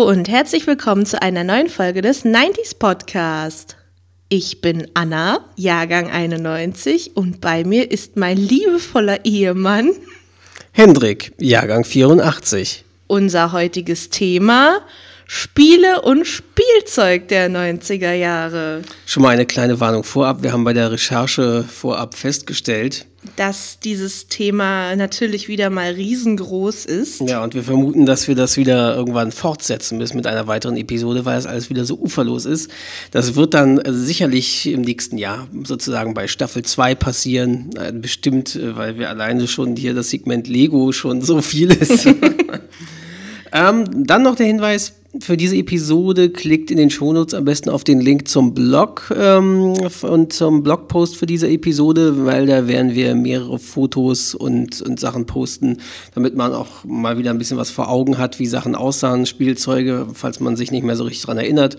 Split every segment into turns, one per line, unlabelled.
Hallo und herzlich willkommen zu einer neuen Folge des 90s Podcast. Ich bin Anna, Jahrgang 91 und bei mir ist mein liebevoller Ehemann
Hendrik, Jahrgang 84.
Unser heutiges Thema Spiele und Spielzeug der 90er Jahre.
Schon mal eine kleine Warnung vorab. Wir haben bei der Recherche vorab festgestellt,
dass dieses Thema natürlich wieder mal riesengroß ist.
Ja, und wir vermuten, dass wir das wieder irgendwann fortsetzen müssen mit einer weiteren Episode, weil es alles wieder so uferlos ist. Das wird dann sicherlich im nächsten Jahr sozusagen bei Staffel 2 passieren. Äh, bestimmt, äh, weil wir alleine schon hier das Segment Lego schon so viel ist. ähm, dann noch der Hinweis, für diese Episode klickt in den Shownotes am besten auf den Link zum Blog ähm, und zum Blogpost für diese Episode, weil da werden wir mehrere Fotos und, und Sachen posten, damit man auch mal wieder ein bisschen was vor Augen hat, wie Sachen aussahen, Spielzeuge, falls man sich nicht mehr so richtig dran erinnert.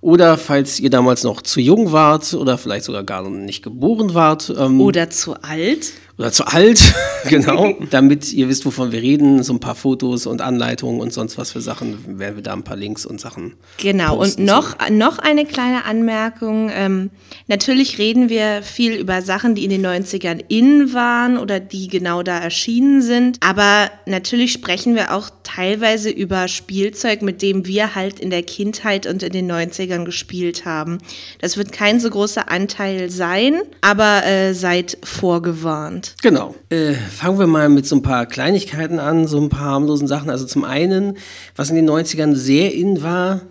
Oder falls ihr damals noch zu jung wart oder vielleicht sogar gar nicht geboren wart.
Ähm, oder zu alt
oder zu alt, genau, damit ihr wisst, wovon wir reden, so ein paar Fotos und Anleitungen und sonst was für Sachen, werden wir da ein paar Links und Sachen.
Genau, und noch, noch eine kleine Anmerkung. Ähm, natürlich reden wir viel über Sachen, die in den 90ern in waren oder die genau da erschienen sind, aber natürlich sprechen wir auch teilweise über Spielzeug, mit dem wir halt in der Kindheit und in den 90ern gespielt haben. Das wird kein so großer Anteil sein, aber äh, seid vorgewarnt.
Genau. Äh, fangen wir mal mit so ein paar Kleinigkeiten an, so ein paar harmlosen Sachen. Also zum einen, was in den 90ern sehr in war,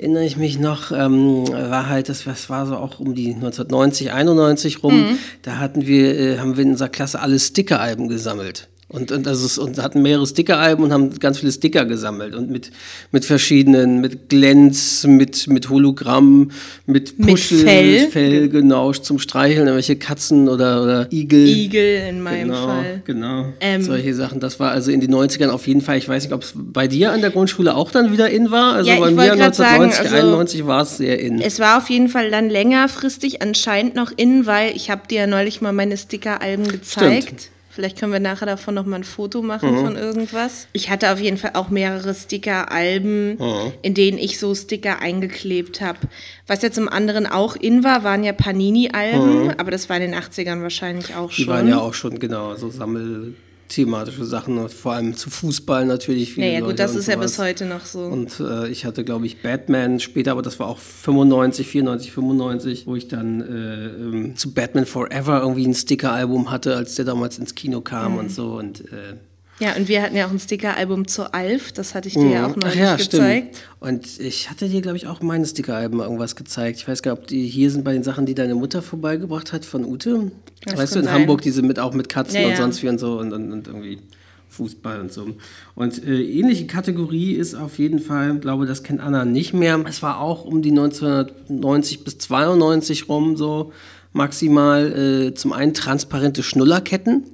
erinnere ich mich noch, ähm, war halt, das was war so auch um die 1990, 91 rum, mhm. da hatten wir, äh, haben wir in unserer Klasse alle Sticker-Alben gesammelt. Und, und, also, und hatten mehrere Sticker-Alben und haben ganz viele Sticker gesammelt und mit, mit verschiedenen, mit Glänz, mit, mit Hologramm, mit Puschel, mit Fell. Fell, genau, zum Streicheln, irgendwelche Katzen oder, oder Igel.
Igel in meinem
genau,
Fall.
Genau, ähm, solche Sachen. Das war also in den 90ern auf jeden Fall, ich weiß nicht, ob es bei dir an der Grundschule auch dann wieder in war. Also
ja,
bei
mir
1990,
sagen, also
91 war es sehr in.
Es war auf jeden Fall dann längerfristig anscheinend noch in, weil ich habe dir ja neulich mal meine Sticker-Alben gezeigt. Stimmt. Vielleicht können wir nachher davon noch mal ein Foto machen mhm. von irgendwas. Ich hatte auf jeden Fall auch mehrere Sticker-Alben, mhm. in denen ich so Sticker eingeklebt habe. Was ja zum anderen auch in war, waren ja Panini-Alben, mhm. aber das war in den 80ern wahrscheinlich auch schon.
Die waren ja auch schon, genau, so Sammel thematische Sachen, vor allem zu Fußball natürlich.
Viele naja, gut, das ist sowas. ja bis heute noch so.
Und äh, ich hatte, glaube ich, Batman später, aber das war auch 95, 94, 95, wo ich dann äh, ähm, zu Batman Forever irgendwie ein Sticker-Album hatte, als der damals ins Kino kam mhm. und so. Und äh,
ja, und wir hatten ja auch ein Sticker-Album zu Alf, das hatte ich dir mhm. ja auch neulich ja, gezeigt.
Stimmt. Und ich hatte dir, glaube ich, auch meine Sticker-Alben irgendwas gezeigt. Ich weiß gar nicht, ob die hier sind bei den Sachen, die deine Mutter vorbeigebracht hat von Ute. Das weißt du, in sein. Hamburg, diese mit auch mit Katzen ja, und sonst wie und so und, und, und irgendwie. Fußball und so. Und äh, ähnliche Kategorie ist auf jeden Fall, glaube das kennt Anna nicht mehr. Es war auch um die 1990 bis 92 rum so maximal äh, zum einen transparente Schnullerketten.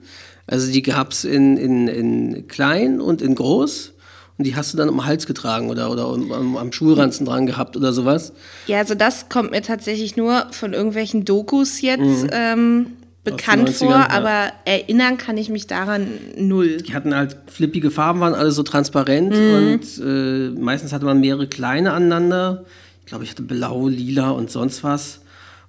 Also die gab es in, in, in klein und in groß. Und die hast du dann um den Hals getragen oder, oder um, um, am Schulranzen dran gehabt oder sowas?
Ja, also das kommt mir tatsächlich nur von irgendwelchen Dokus jetzt mhm. ähm, bekannt vor, ja. aber erinnern kann ich mich daran null.
Die hatten halt flippige Farben, waren alle so transparent mhm. und äh, meistens hatte man mehrere kleine aneinander. Ich glaube, ich hatte blau, lila und sonst was.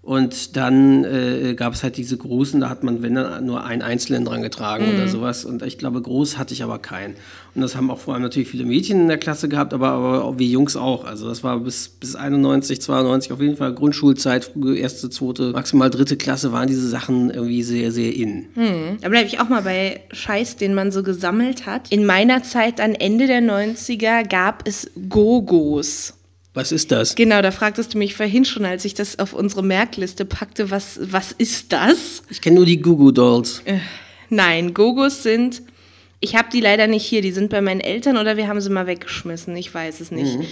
Und dann äh, gab es halt diese großen, da hat man, wenn dann nur einen einzelnen dran getragen mhm. oder sowas. Und ich glaube, groß hatte ich aber keinen. Und das haben auch vor allem natürlich viele Mädchen in der Klasse gehabt, aber, aber auch wie Jungs auch. Also das war bis, bis 91, 92 auf jeden Fall Grundschulzeit, erste, zweite, maximal dritte Klasse waren diese Sachen irgendwie sehr, sehr in.
Mhm. Da bleibe ich auch mal bei Scheiß, den man so gesammelt hat. In meiner Zeit, dann Ende der 90er, gab es Gogos.
Was ist das?
Genau, da fragtest du mich vorhin schon, als ich das auf unsere Merkliste packte, was, was ist das?
Ich kenne nur die Gugu Dolls. Äh,
nein, Gogos sind, ich habe die leider nicht hier, die sind bei meinen Eltern oder wir haben sie mal weggeschmissen, ich weiß es nicht. Mhm.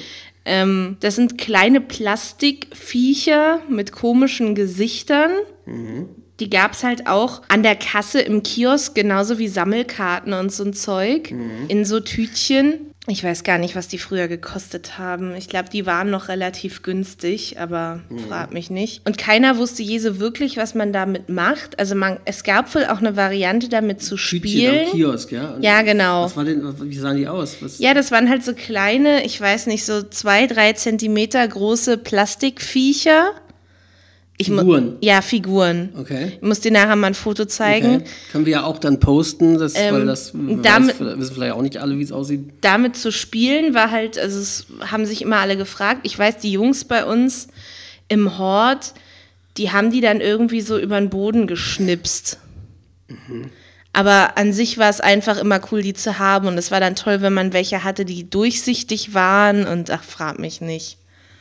Ähm, das sind kleine Plastikviecher mit komischen Gesichtern. Mhm. Die gab es halt auch an der Kasse im Kiosk, genauso wie Sammelkarten und so ein Zeug, mhm. in so Tütchen. Ich weiß gar nicht, was die früher gekostet haben. Ich glaube, die waren noch relativ günstig, aber
Mhm.
frag mich nicht. Und keiner wusste je so wirklich, was man damit macht. Also man, es gab wohl auch eine Variante, damit zu spielen.
am Kiosk, ja? Und
Ja, genau.
Was war denn, wie sahen die aus? Was,
Ja, das waren halt so kleine, ich weiß nicht, so zwei, drei Zentimeter große Plastikviecher. Ich
Figuren?
Ja, Figuren.
Okay.
Ich muss dir nachher mal ein Foto zeigen.
Okay. Können wir ja auch dann posten, das, weil
Ähm,
das
damit-
weiß, wissen vielleicht auch nicht alle, wie es aussieht.
damit zu spielen war halt, also es haben sich immer alle gefragt. Ich weiß, die Jungs bei uns im Hort, die haben die dann irgendwie so über den Boden geschnipst. Aber an sich war es einfach immer cool, die zu haben. Und es war dann toll, wenn man welche hatte, die durchsichtig waren. Und ach, frag mich nicht.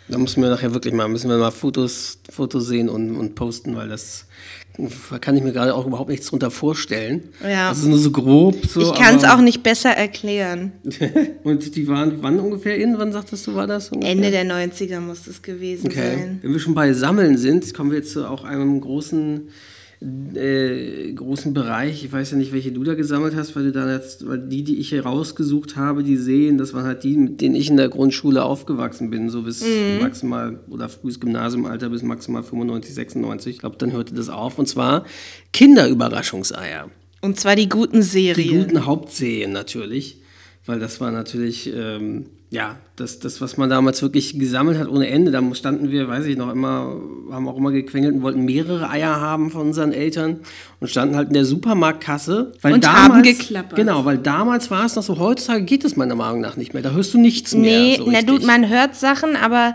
Da müssen wir nachher wirklich mal, müssen wir mal Fotos, Fotos sehen und, und posten, weil das da kann ich mir gerade auch überhaupt nichts drunter vorstellen.
Ja.
Das ist nur so grob. So,
ich kann es auch nicht besser erklären.
und die waren wann ungefähr in? Wann sagtest du, war das? Ungefähr?
Ende der 90er muss es gewesen
Okay.
sein.
Wenn wir schon bei Sammeln sind, kommen wir jetzt zu auch einem großen, äh, großen Bereich. Ich weiß ja nicht, welche du da gesammelt hast, weil du da jetzt, weil die, die ich hier rausgesucht habe, die sehen, das waren halt die, mit denen ich in der Grundschule aufgewachsen bin, so bis maximal oder frühes Gymnasiumalter bis maximal 95, 96. Ich glaube, dann hörte das auf. Und zwar Kinderüberraschungseier.
Und zwar die guten
Die
Serien.
guten Hauptserien natürlich, weil das war natürlich, ähm, ja, das, das, was man damals wirklich gesammelt hat ohne Ende. Da standen wir, weiß ich noch, immer, haben auch immer gequengelt und wollten mehrere Eier haben von unseren Eltern und standen halt in der Supermarktkasse. Weil
Und
damals,
haben geklappert.
Genau, weil damals war es noch so, heutzutage geht es meiner Meinung nach nicht mehr. Da hörst du nichts mehr.
Nee,
so
na du, man hört Sachen, aber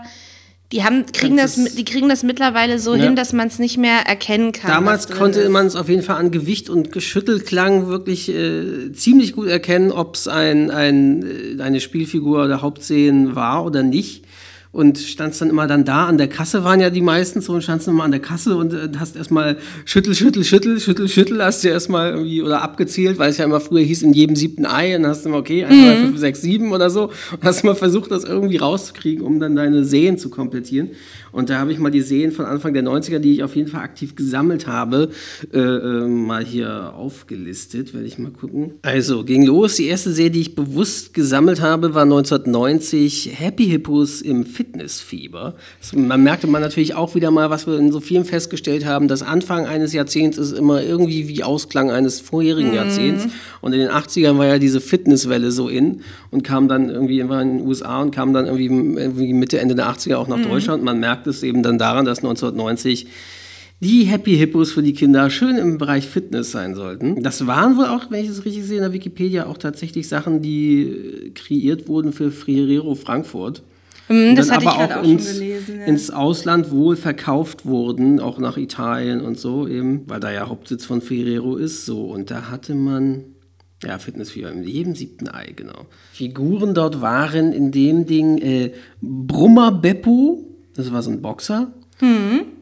die haben, kriegen das, die kriegen das mittlerweile so
Ja.
hin, dass man es nicht mehr erkennen kann.
Damals konnte man es auf jeden Fall an Gewicht und Geschüttelklang wirklich äh, ziemlich gut erkennen, ob es ein, ein, äh, eine Spielfigur der Hauptszenen war oder nicht. Und standst dann immer dann da, an der Kasse waren ja die meisten so und standst dann immer an der Kasse und äh, hast erstmal schüttel, schüttel, schüttel, schüttel, schüttel, hast du erstmal irgendwie oder abgezählt, weil es ja immer früher hieß, in jedem siebten Ei und dann hast du immer, okay, 1, 2, 5, 6, 7 oder so und hast mal versucht, das irgendwie rauszukriegen, um dann deine Seen zu komplettieren. Und da habe ich mal die Seen von Anfang der 90er, die ich auf jeden Fall aktiv gesammelt habe, äh, äh, mal hier aufgelistet. Werde ich mal gucken. Also, ging los. Die erste Serie, die ich bewusst gesammelt habe, war 1990 Happy Hippos im Fitnessfieber. Das, man merkte man natürlich auch wieder mal, was wir in so vielen festgestellt haben, dass Anfang eines Jahrzehnts ist immer irgendwie wie Ausklang eines vorherigen Jahrzehnts. Und in den 80ern war ja diese Fitnesswelle so in und kam dann irgendwie war in den USA und kam dann irgendwie, irgendwie Mitte, Ende der 80er auch nach Deutschland. Man merkt es eben dann daran, dass 1990 die Happy Hippos für die Kinder schön im Bereich Fitness sein sollten. Das waren wohl auch, wenn ich es richtig sehe, in der Wikipedia auch tatsächlich Sachen, die äh, kreiert wurden für Friero Frankfurt. Und
das hatte ich
aber
gerade
auch
auch
ins,
gelesen. Ja.
ins Ausland wohl verkauft wurden, auch nach Italien und so eben, weil da ja Hauptsitz von Ferrero ist. So, und da hatte man, ja, Fitnessfieber in jedem siebten Ei, genau. Figuren dort waren in dem Ding äh, Brummer Beppo, das war so ein Boxer.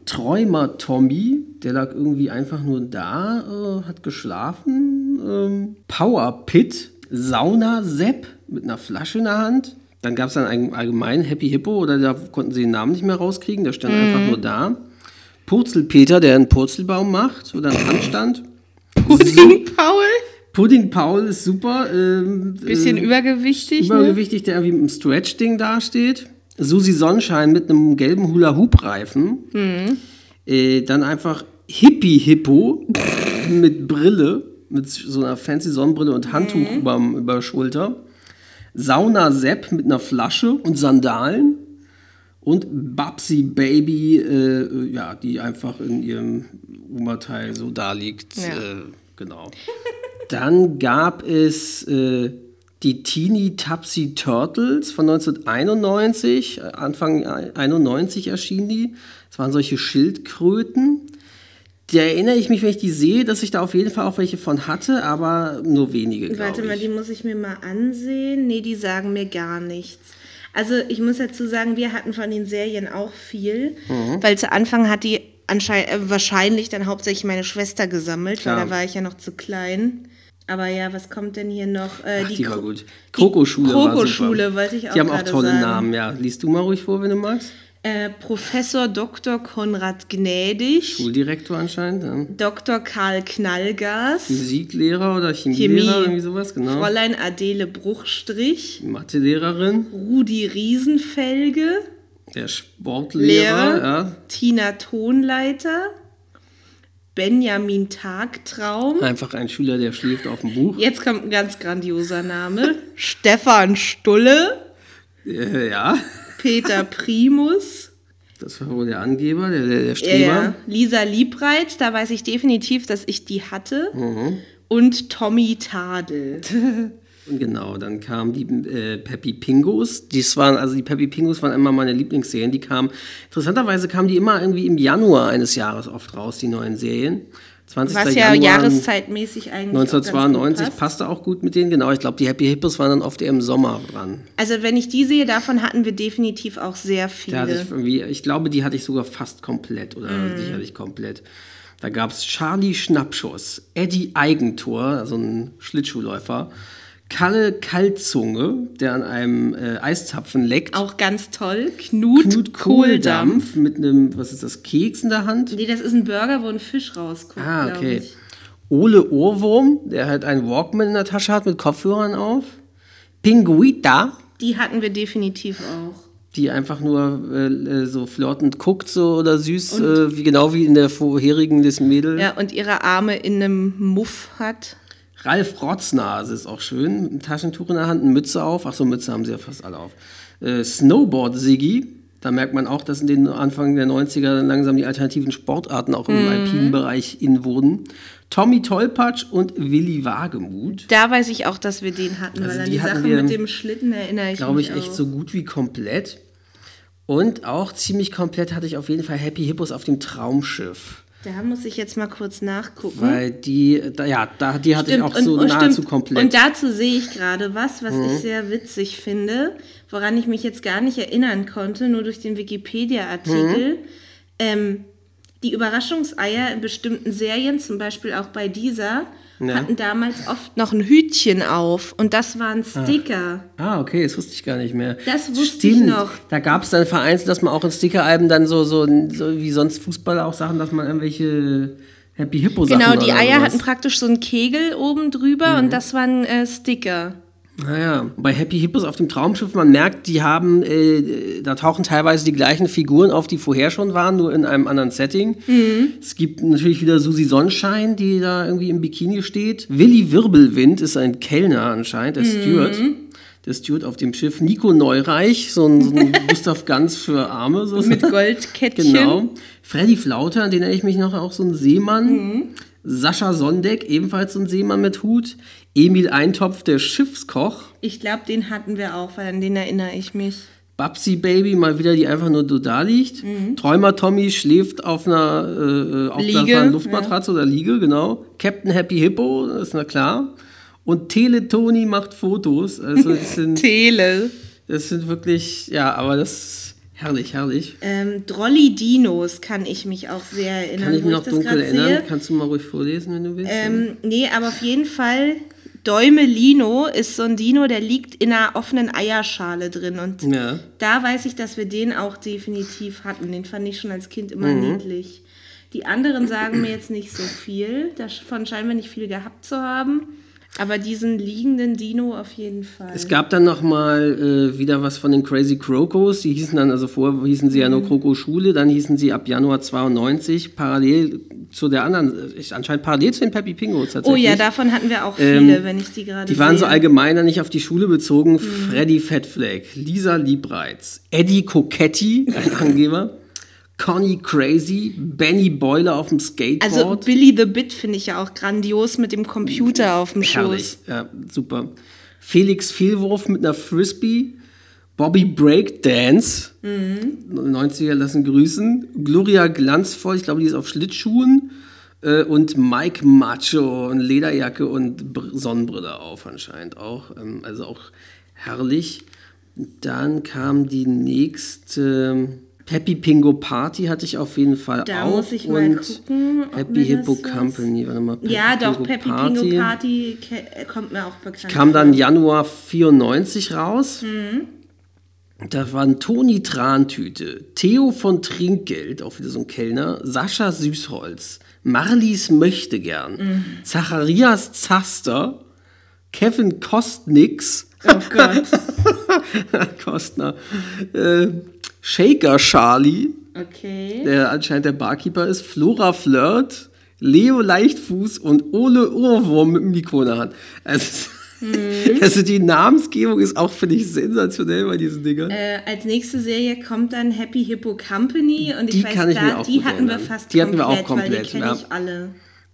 Träumer Tommy, der lag irgendwie einfach nur da, äh, hat geschlafen. Ähm, Power Pit, Sauna Sepp mit einer Flasche in der Hand. Dann gab es dann einen allgemeinen Happy Hippo, oder da konnten sie den Namen nicht mehr rauskriegen, der stand einfach nur da. Purzelpeter, der einen Purzelbaum macht oder einen Handstand.
Pudding Paul,
Pudding Paul ist super. Ähm,
bisschen
äh,
übergewichtig. Ne?
übergewichtig, der irgendwie mit einem Stretch-Ding dasteht. Susi Sonnenschein mit einem gelben Hula-Hoop-Reifen.
Mhm.
Äh, dann einfach Hippie-Hippo mit Brille, mit so einer fancy Sonnenbrille und Handtuch
Mhm.
über, über Schulter. Sauna-Sepp mit einer Flasche und Sandalen. Und Babsi Baby, äh, ja, die einfach in ihrem Oberteil so da liegt.
Ja.
Äh, genau. Dann gab es äh, die Teeny Tupsy Turtles von 1991. Äh, Anfang 91 erschienen die. Das waren solche Schildkröten. Da erinnere ich mich, wenn ich die sehe, dass ich da auf jeden Fall auch welche von hatte, aber nur wenige,
Warte
ich.
mal, die muss ich mir mal ansehen. Nee, die sagen mir gar nichts. Also ich muss dazu sagen, wir hatten von den Serien auch viel,
Mhm.
weil zu Anfang hat die anscheinend äh, wahrscheinlich dann hauptsächlich meine Schwester gesammelt,
Klar.
weil da war ich ja noch zu klein. Aber ja, was kommt denn hier noch? Äh,
Ach, die, war
Kro-
gut. Krokoschule war
Krokoschule wollte ich auch
Die haben auch tolle
sagen.
Namen, ja. Liest du mal ruhig vor, wenn du magst.
Äh, Professor Dr. Konrad Gnädig,
Schuldirektor anscheinend. Ja.
Dr. Karl Knallgas,
Physiklehrer oder Chemielehrer,
Chemie.
irgendwie sowas, genau.
Fräulein Adele Bruchstrich,
Mathelehrerin,
Rudi Riesenfelge,
der Sportlehrer,
Lehrer.
ja.
Tina Tonleiter, Benjamin Tagtraum.
Einfach ein Schüler, der schläft auf dem Buch.
Jetzt kommt ein ganz grandioser Name. Stefan Stulle,
Äh, ja,
Peter Primus,
das war wohl der Angeber, der, der, der
ja,
Streber.
ja. Lisa Liebreiz, da weiß ich definitiv, dass ich die hatte.
Mhm.
Und Tommy Tadel.
Und Genau, dann kamen die äh, Peppy Pingos. Dies waren, also die Peppy Pingos waren immer meine Lieblingsserien. Die kamen, interessanterweise kamen die immer irgendwie im Januar eines Jahres oft raus, die neuen Serien. 20.
Was ja
Januar
jahreszeitmäßig eigentlich auch ganz gut
1992
passt.
passte auch gut mit denen, genau. Ich glaube, die Happy Hippos waren dann oft eher im Sommer dran.
Also wenn ich die sehe, davon hatten wir definitiv auch sehr viele.
ich, ich glaube, die hatte ich sogar fast komplett oder
Mhm.
sicherlich komplett. Da gab es Charlie Schnappschuss, Eddie Eigentor, also ein Schlittschuhläufer, Kalle Kaltzunge, der an einem äh, Eiszapfen leckt,
Auch ganz toll. Knut,
Knut
Kohldampf.
Kohldampf mit einem, was ist das, Keks in der Hand.
Nee, das ist ein Burger, wo ein Fisch rauskommt,
Ah, okay.
ich.
Ole Ohrwurm, der halt einen Walkman in der Tasche hat mit Kopfhörern auf. Pinguita,
Die hatten wir definitiv auch.
die einfach nur äh, äh, so flirtend guckt so oder süß, äh, wie genau wie in der vorherigen des Mädel.
Ja, und ihre Arme in einem Muff hat.
Ralf Rotznase ist auch schön, einem Taschentuch in der Hand, eine Mütze auf. Ach so, Mütze haben sie ja fast alle auf. Äh, Snowboard Siggi, da merkt man auch, dass in den Anfang der 90er dann langsam die alternativen Sportarten auch im alpinen Bereich in wurden. Tommy Tollpatsch und Willi Wagemuth.
Da weiß ich auch, dass wir den hatten,
Also
weil an
die
Sache
wir,
mit dem Schlitten erinnere ich
glaube
mich
ich, echt
auch.
so gut wie komplett. Und auch ziemlich komplett hatte ich auf jeden Fall Happy Hippos auf dem Traumschiff.
Da muss ich jetzt mal kurz nachgucken.
Weil die, da, ja, da, die hatte?
Stimmt,
ich auch so
und, und
nahezu
stimmt.
komplett. Mhm.
Und dazu sehe ich gerade was, was ich sehr witzig finde, woran ich mich jetzt gar nicht erinnern konnte, nur durch den Wikipedia-Artikel.
Mhm.
Ähm, die Überraschungseier in bestimmten Serien, zum Beispiel auch bei dieser,
Ja.
hatten damals oft noch ein Hütchen auf und das waren Sticker.
Ah, okay, das wusste ich gar nicht mehr.
Das wusste
Stimmt.
ich noch.
Da gab es dann vereinzelt, dass man auch in Stickeralben dann so, so, so wie sonst Fußballer auch Sachen, dass man irgendwelche Happy Hippo Sachen
Genau, die Eier hatten praktisch so einen Kegel oben drüber
Mhm.
und das waren äh, Sticker.
Naja, bei Happy Hippos auf dem Traumschiff, man merkt, die haben, äh, da tauchen teilweise die gleichen Figuren auf, die vorher schon waren, nur in einem anderen Setting.
Mhm.
Es gibt natürlich wieder Susi Sonnenschein, die da irgendwie im Bikini steht. Willi Wirbelwind ist ein Kellner anscheinend, der Steward. Der Steward auf dem Schiff. Nico Neureich, so ein, so ein Gustav Ganz für Arme. So
Mit Goldkettchen.
Genau. Freddy Flauter, an den erinnere ich mich noch, auch so ein Seemann. Sascha Sondeck, ebenfalls so ein Seemann mit Hut. Emil Eintopf, der Schiffskoch.
Ich glaube, den hatten wir auch, weil an den erinnere ich mich.
Babsi Baby, mal wieder, die einfach nur so da liegt. Träumer Tommy schläft auf einer, äh, auf
Liege,
einer Luftmatratze oder Liege, genau. Captain Happy Hippo, das ist na klar. Und Teletoni macht Fotos. Also das sind,
Tele.
das sind wirklich, ja, aber das ist herrlich, herrlich.
Ähm, Drolli Dinos kann ich mich auch sehr erinnern.
Kann ich mich noch dunkel erinnern?
Sehe.
Kannst du mal ruhig vorlesen, wenn du willst?
Ähm, nee, aber auf jeden Fall, Däumelino ist so ein Dino, der liegt in einer offenen Eierschale drin. Und
ja.
da weiß ich, dass wir den auch definitiv hatten. Den fand ich schon als Kind immer
Mhm.
niedlich. Die anderen sagen mir jetzt nicht so viel. Davon scheinen wir nicht viel gehabt zu haben. Aber diesen liegenden Dino auf jeden Fall.
Es gab dann noch mal äh, wieder was von den Crazy Crocos. Die hießen dann, also vorher hießen sie ja
Mhm.
nur Croco Schule, dann hießen sie ab Januar 92 parallel zu der anderen, äh, anscheinend parallel zu den Peppy Pingos
oh
tatsächlich.
ja, davon hatten wir auch viele,
Ähm,
wenn ich die gerade
Die waren so
sehe.
allgemein dann nicht auf die Schule bezogen.
Mhm.
Freddy Fettfleck, Lisa Liebreiz, Eddie Coquetti, ein Angeber, Conny Crazy, Benny Boiler auf dem Skateboard.
Also Billy the Bit finde ich ja auch grandios mit dem Computer auf dem
Herrlich,
Schoß.
ja, super. Felix Fehlwurf mit einer Frisbee. Bobby Breakdance.
Mhm.
90er lassen grüßen. Gloria Glanzvoll, ich glaube, die ist auf Schlittschuhen. Äh, Und Mike Macho und Lederjacke und Br- Sonnenbrille auf anscheinend auch. Ähm, Also auch herrlich. Dann kam die nächste Happy Pingo Party hatte ich auf jeden Fall
Da
auch.
muss ich mal
und
gucken, ob
Happy Hippo Company, warte mal.
Ja, doch,
Pingo
Peppy Pingo Party ke- äh, kommt mir auch bekannt
Kam dann. Januar 94 raus.
Mhm.
Da waren Toni Trantüte, Theo von Trinkgeld, auch wieder so ein Kellner, Sascha Süßholz, Marlies Möchtegern,
Mhm.
Zacharias Zaster, Kevin Kostnix,
Oh Gott.
Kostner, äh, Shaker Charlie,
Okay.
der anscheinend der Barkeeper ist, Flora Flirt, Leo Leichtfuß und Ole Ohrwurm mit dem Mikro in der Hand. Also,
Mhm.
also die Namensgebung ist auch, finde ich, sensationell bei diesen Dingern.
Äh, als nächste Serie kommt dann Happy Hippo Company und ich
Die
weiß,
kann ich
da,
mir auch
die hatten wir
erinnern.
fast
Die hatten wir
komplett,
auch komplett,
weil die kenne
ja.
ich alle.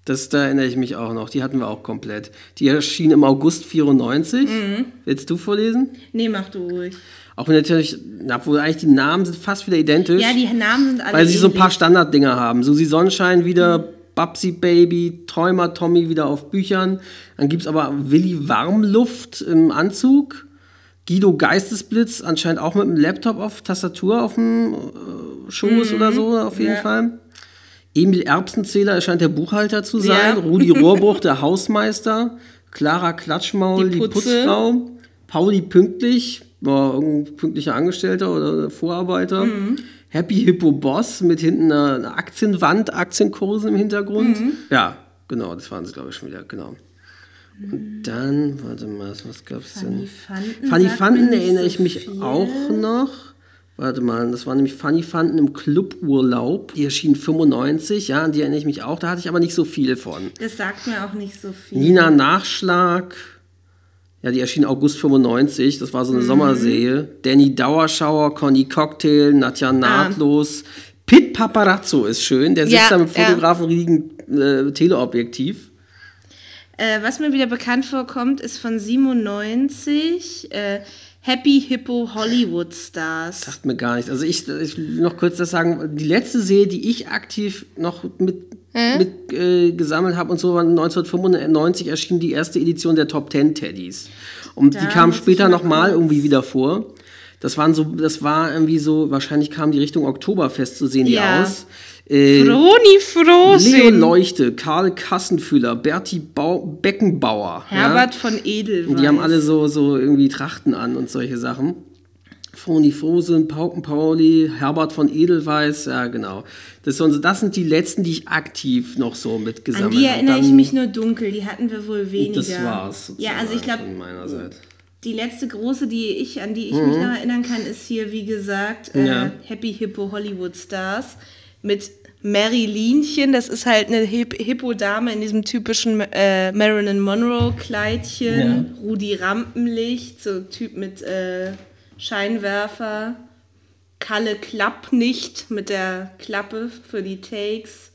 Das, da erinnere ich mich auch noch. Die hatten wir auch komplett. Die erschien im August 94.
Mhm.
Willst du vorlesen?
Nee, mach du ruhig.
Auch wenn natürlich, obwohl eigentlich die Namen sind fast wieder identisch.
Ja, die Namen sind alle
weil sie so ein paar. Standarddinger haben. Susi Sonnenschein wieder, Babsi Baby, Träumer Tommy wieder auf Büchern. Dann gibt es aber Willi Warmluft im Anzug. Guido Geistesblitz, anscheinend auch mit einem Laptop auf Tastatur auf dem äh, Schoß oder so, auf jeden
Mhm. Ja.
Fall. Emil Erbsenzähler erscheint der Buchhalter zu sein.
Ja.
Rudi Rohrbruch, der Hausmeister. Clara Klatschmaul,
Die
die,
Putze.
Putzfrau. Pauli Pünktlich, war irgendein pünktlicher Angestellter oder Vorarbeiter.
Mhm.
Happy Hippo Boss mit hinten einer, Aktienwand, Aktienkurse im Hintergrund.
Mhm.
Ja, genau, das waren sie, glaube ich, schon wieder, genau. Und dann, warte mal, was gab's denn?
Funny Fanten.
Funny Fanten
nicht
erinnere
so
ich mich
viel.
auch noch. Warte mal, das war nämlich Funny Fanten im Cluburlaub. Die erschien 95, ja, an die erinnere ich mich auch. Da hatte ich aber nicht so viel von.
Das sagt mir auch nicht so viel.
Nina Nachschlag. Ja, die erschien August 95. Das war so eine
Mhm.
Sommerserie. Danny Dauerschauer, Conny Cocktail, Nadja Nahtlos. Pit Paparazzo ist schön. Der sitzt
Ah. Ja,
da mit
ja.
Fotografen riesigen äh, Teleobjektiv.
Äh, was mir wieder bekannt vorkommt, ist von 97 äh, Happy Hippo Hollywood Stars.
Sagt mir gar nicht. Also ich, ich will noch kurz das sagen. Die letzte Serie, die ich aktiv noch mit, mit äh, gesammelt habe und so, war 1995 erschien die erste Edition der Top Ten Teddys. Und die
Da
kam
muss ich
später
mal
nochmal irgendwie wieder vor. Das waren so, das war irgendwie so, wahrscheinlich kam die Richtung Oktoberfest, so sehen die
Ja.
aus. Äh,
Froni
Leo
Frohsinn.
Leuchte, Karl Kassenfüller, Berti Bau Beckenbauer.
Herbert
ja?
von Edelweiss.
Die haben alle so, so irgendwie Trachten an und solche Sachen. Froni Frosen, Pauken Pauli, Herbert von Edelweiss, ja genau. Das, sind so- das sind die letzten, die ich aktiv noch so
An
mitgesammelt
die
habe.
erinnere ich
Dann-
mich nur dunkel, die hatten wir wohl weniger.
Das war's.
Ja, also ich glaube, die letzte große, die ich, an die ich mich noch erinnern kann, ist hier, wie gesagt, äh,
Mhm. Ja.
Happy Hippo Hollywood Stars mit Mary Lienchen. Das ist halt eine Hip Hippo-Dame in diesem typischen äh, Marilyn Monroe-Kleidchen.
Ja.
Rudi Rampenlicht, so Typ mit äh, Scheinwerfer. Kalle Klappnicht mit der Klappe für die Takes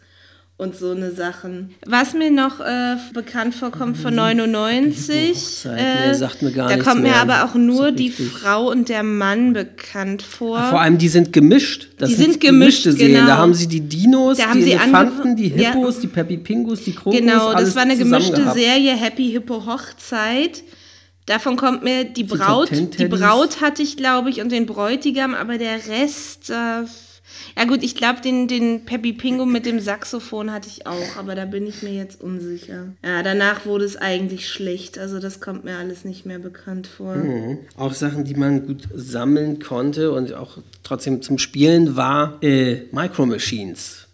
und so eine Sachen. Was mir noch äh, bekannt vorkommt von 99,
Hochzeit, nee, sagt mir gar
da
nichts
kommt mir
mehr.
aber auch nur
So
die. Frau und der Mann bekannt vor.
Vor allem, die sind gemischt. Das
Die
sind,
sind gemischt,
gemischte Serien.
genau.
Da haben sie die Dinos,
Da haben
die
sie
Elefanten, die
ja.
Hippos, die Peppy Pingus, die Krokus,
genau,
alles
das war eine gemischte
gehabt.
Serie, Happy Hippo Hochzeit. Davon kommt mir die Braut, die
Teddys.
Braut hatte ich, glaube ich, und den Bräutigam, aber der Rest, äh, ja gut, ich glaube, den, den Peppy Pingo mit dem Saxophon hatte ich auch, aber da bin ich mir jetzt unsicher. Ja, danach wurde es eigentlich schlecht, also das kommt mir alles nicht mehr bekannt vor.
Mhm. Auch Sachen, die man gut sammeln konnte und auch trotzdem zum Spielen war äh, Micro Machines.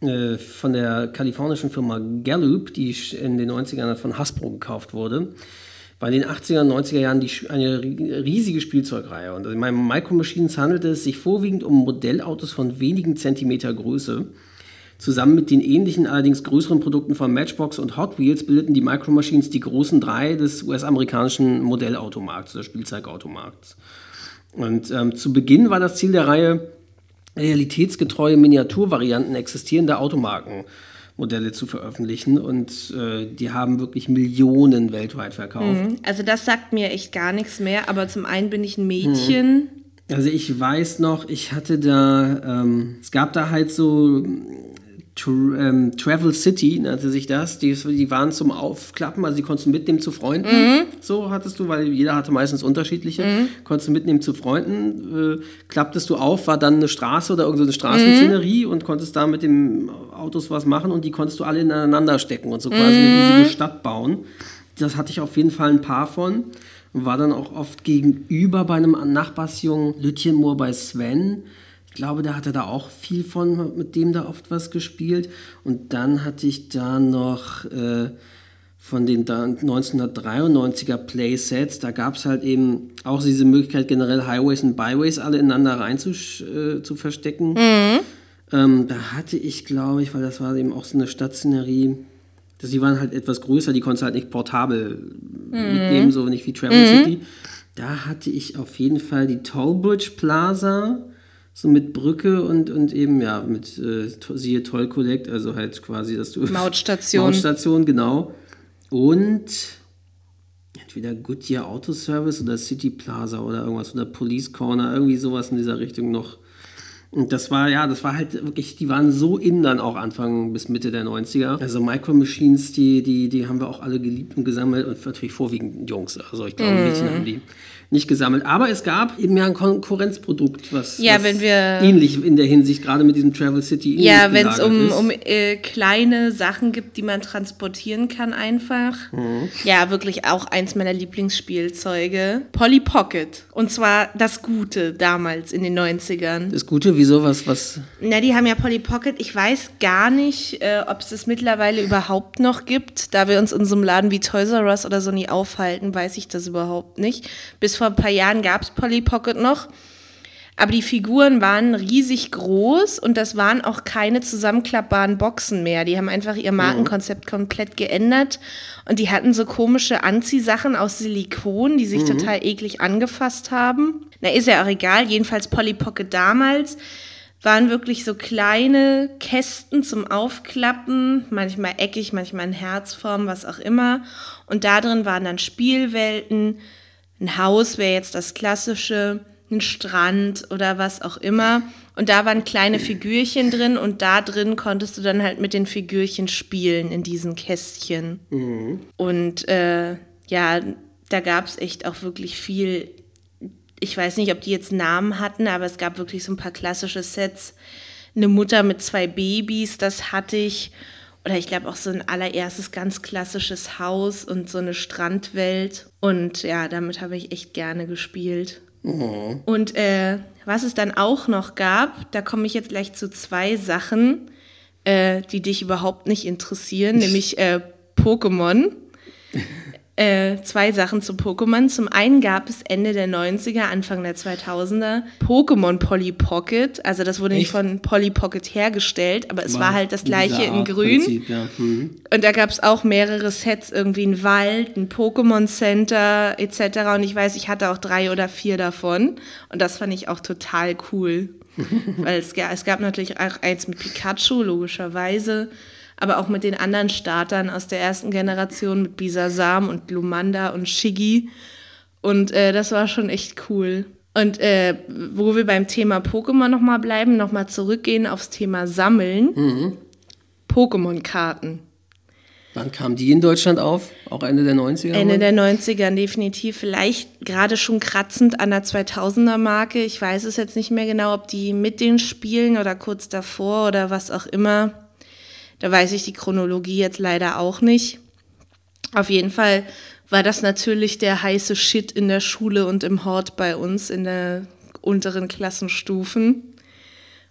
Äh, von der kalifornischen Firma Gallup, die in den 90ern von Hasbro gekauft wurde. War in den 80er und 90er Jahren die, eine ri- riesige Spielzeugreihe. Und in meinem Micro Machines handelte es sich vorwiegend um Modellautos von wenigen Zentimeter Größe. Zusammen mit den ähnlichen, allerdings größeren Produkten von Matchbox und Hot Wheels bildeten die Micro Machines die großen drei des US-amerikanischen Modellautomarkts oder Spielzeugautomarkts. Und ähm, zu Beginn war das Ziel der Reihe, realitätsgetreue Miniaturvarianten existierender Automarkenmodelle zu veröffentlichen. Und äh, die haben wirklich Millionen weltweit verkauft.
Also das sagt mir echt gar nichts mehr, aber zum einen bin ich ein Mädchen.
Also ich weiß noch, ich hatte da, ähm, es gab da halt so ähm, Travel City, nannte sich das. Die, die waren zum Aufklappen, also die konntest du mitnehmen zu Freunden. So hattest du, weil jeder hatte meistens unterschiedliche. Konntest du mitnehmen zu Freunden, äh, klapptest du auf, war dann eine Straße oder irgendeine Straßenszenerie und konntest da mit den Autos was machen und die konntest du alle ineinander stecken und so quasi eine riesige Stadt bauen. Das hatte ich auf jeden Fall ein paar von. und war dann auch oft gegenüber bei einem Nachbarsjungen Lütjenmoor bei Sven. Ich glaube, der hatte da auch viel von, mit dem da oft was gespielt. Und dann hatte ich da noch äh, von den 1993er Playsets, da gab es halt eben auch diese Möglichkeit, generell Highways und Byways alle ineinander rein zu, äh, zu verstecken. Mhm. Ähm, da hatte ich, glaube ich, weil das war eben auch so eine Stadtszenerie, die waren halt etwas größer, die konntest halt nicht portabel mhm. mitnehmen, so nicht wie Travel mhm. City. Da hatte ich auf jeden Fall die Tollbridge Plaza so mit Brücke und, und eben, ja, mit äh, siehe Toll Collect, also halt quasi, dass du.
Mautstation.
Mautstation, genau. Und entweder Goodyear Auto Service oder City Plaza oder irgendwas oder Police Corner, irgendwie sowas in dieser Richtung noch. Und das war, ja, das war halt wirklich, die waren so in dann auch Anfang bis Mitte der 90er. Also Micro Machines, die, die, die haben wir auch alle geliebt und gesammelt und natürlich vorwiegend Jungs. Also ich glaube, mhm. Mädchen haben die nicht gesammelt. Aber es gab eben ja ein Konkurrenzprodukt, was,
ja,
was
wir,
ähnlich in der Hinsicht, gerade mit diesem Travel City.
Ja, wenn es um, um äh, kleine Sachen gibt, die man transportieren kann einfach. Mhm. Ja, wirklich auch eins meiner Lieblingsspielzeuge. Polly Pocket. Und zwar das Gute damals in den 90ern.
Das Gute, wieso was? was?
Na, die haben ja Polly Pocket. Ich weiß gar nicht, äh, ob es das mittlerweile überhaupt noch gibt. Da wir uns in so einem Laden wie Toys R Us oder so nie aufhalten, weiß ich das überhaupt nicht. Bis vor ein paar Jahren gab es Polly Pocket noch. Aber die Figuren waren riesig groß und das waren auch keine zusammenklappbaren Boxen mehr. Die haben einfach ihr Markenkonzept mhm. komplett geändert und die hatten so komische Anziehsachen aus Silikon, die sich mhm. total eklig angefasst haben. Na, ist ja auch egal. Jedenfalls Polly Pocket damals waren wirklich so kleine Kästen zum Aufklappen, manchmal eckig, manchmal in Herzform, was auch immer. Und da drin waren dann Spielwelten, ein Haus wäre jetzt das klassische, ein Strand oder was auch immer. Und da waren kleine Figürchen drin und da drin konntest du dann halt mit den Figürchen spielen in diesen Kästchen. Mhm. Und äh, ja, da gab es echt auch wirklich viel. Ich weiß nicht, ob die jetzt Namen hatten, aber es gab wirklich so ein paar klassische Sets. Eine Mutter mit zwei Babys, das hatte ich oder ich glaube auch so ein allererstes ganz klassisches Haus und so eine Strandwelt. Und ja, damit habe ich echt gerne gespielt. Mhm. Und äh, was es dann auch noch gab, da komme ich jetzt gleich zu zwei Sachen, äh, die dich überhaupt nicht interessieren, nämlich äh, Pokémon. Äh, zwei Sachen zu Pokémon. Zum einen gab es Ende der 90er, Anfang der 2000er Pokémon Polly Pocket. Also das wurde Echt? nicht von Polly Pocket hergestellt, aber es war, war halt das gleiche in grün. Prinzip, ja. mhm. Und da gab es auch mehrere Sets, irgendwie ein Wald, ein Pokémon Center etc. Und ich weiß, ich hatte auch drei oder vier davon. Und das fand ich auch total cool. Weil es, es gab natürlich auch eins mit Pikachu, logischerweise aber auch mit den anderen Startern aus der ersten Generation, mit Bisasam und Lumanda und Shiggy. Und äh, das war schon echt cool. Und äh, wo wir beim Thema Pokémon nochmal bleiben, nochmal zurückgehen aufs Thema Sammeln. Mhm. Pokémon-Karten.
Wann kam die in Deutschland auf? Auch Ende der 90er?
Ende der 90er, definitiv. Vielleicht gerade schon kratzend an der 2000er-Marke. Ich weiß es jetzt nicht mehr genau, ob die mit den Spielen oder kurz davor oder was auch immer. Da weiß ich die Chronologie jetzt leider auch nicht. Auf jeden Fall war das natürlich der heiße Shit in der Schule und im Hort bei uns in der unteren Klassenstufen.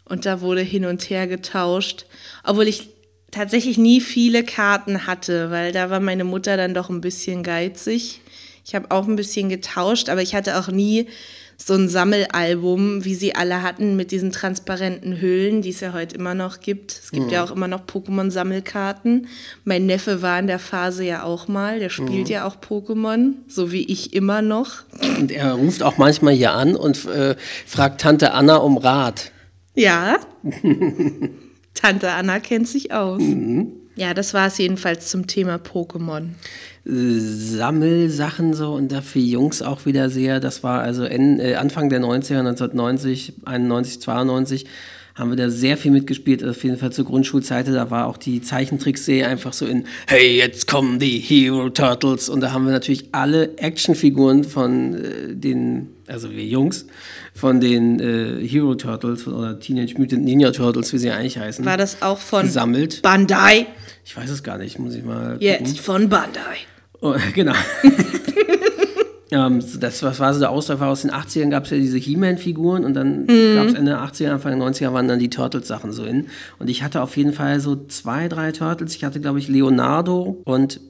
Und da wurde hin und her getauscht, obwohl ich tatsächlich nie viele Karten hatte, weil da war meine Mutter dann doch ein bisschen geizig. Ich habe auch ein bisschen getauscht, aber ich hatte auch nie so ein Sammelalbum, wie sie alle hatten, mit diesen transparenten Hüllen, die es ja heute immer noch gibt. Es gibt mhm. ja auch immer noch Pokémon-Sammelkarten. Mein Neffe war in der Phase ja auch mal, der spielt mhm. ja auch Pokémon, so wie ich immer noch.
Und er ruft auch manchmal hier an und äh, fragt Tante Anna um Rat.
Ja. Tante Anna kennt sich aus. Mhm. Ja, das war es jedenfalls zum Thema Pokémon.
Sammelsachen so und dafür Jungs auch wieder sehr. Das war also äh, Anfang der 90er, 1990, 91, 92 haben wir da sehr viel mitgespielt, auf jeden Fall zur Grundschulzeit. Da war auch die Zeichentrickserie einfach so in, hey, jetzt kommen die Hero Turtles. Und da haben wir natürlich alle Actionfiguren von äh, den, also wir Jungs, von den äh, Hero Turtles oder Teenage Mutant Ninja Turtles, wie sie eigentlich heißen.
War das auch von
gesammelt.
Bandai?
Ich weiß es gar nicht, muss ich mal.
Gucken. Jetzt von Bandai.
Oh, genau. Ähm, das was war so der Ausläufer aus den 80ern, gab es ja diese He-Man-Figuren und dann mhm. gab es Ende der 80er, Anfang der 90er waren dann die Turtles-Sachen so in. Und ich hatte auf jeden Fall so zwei, drei Turtles. Ich hatte, glaube ich, Leonardo und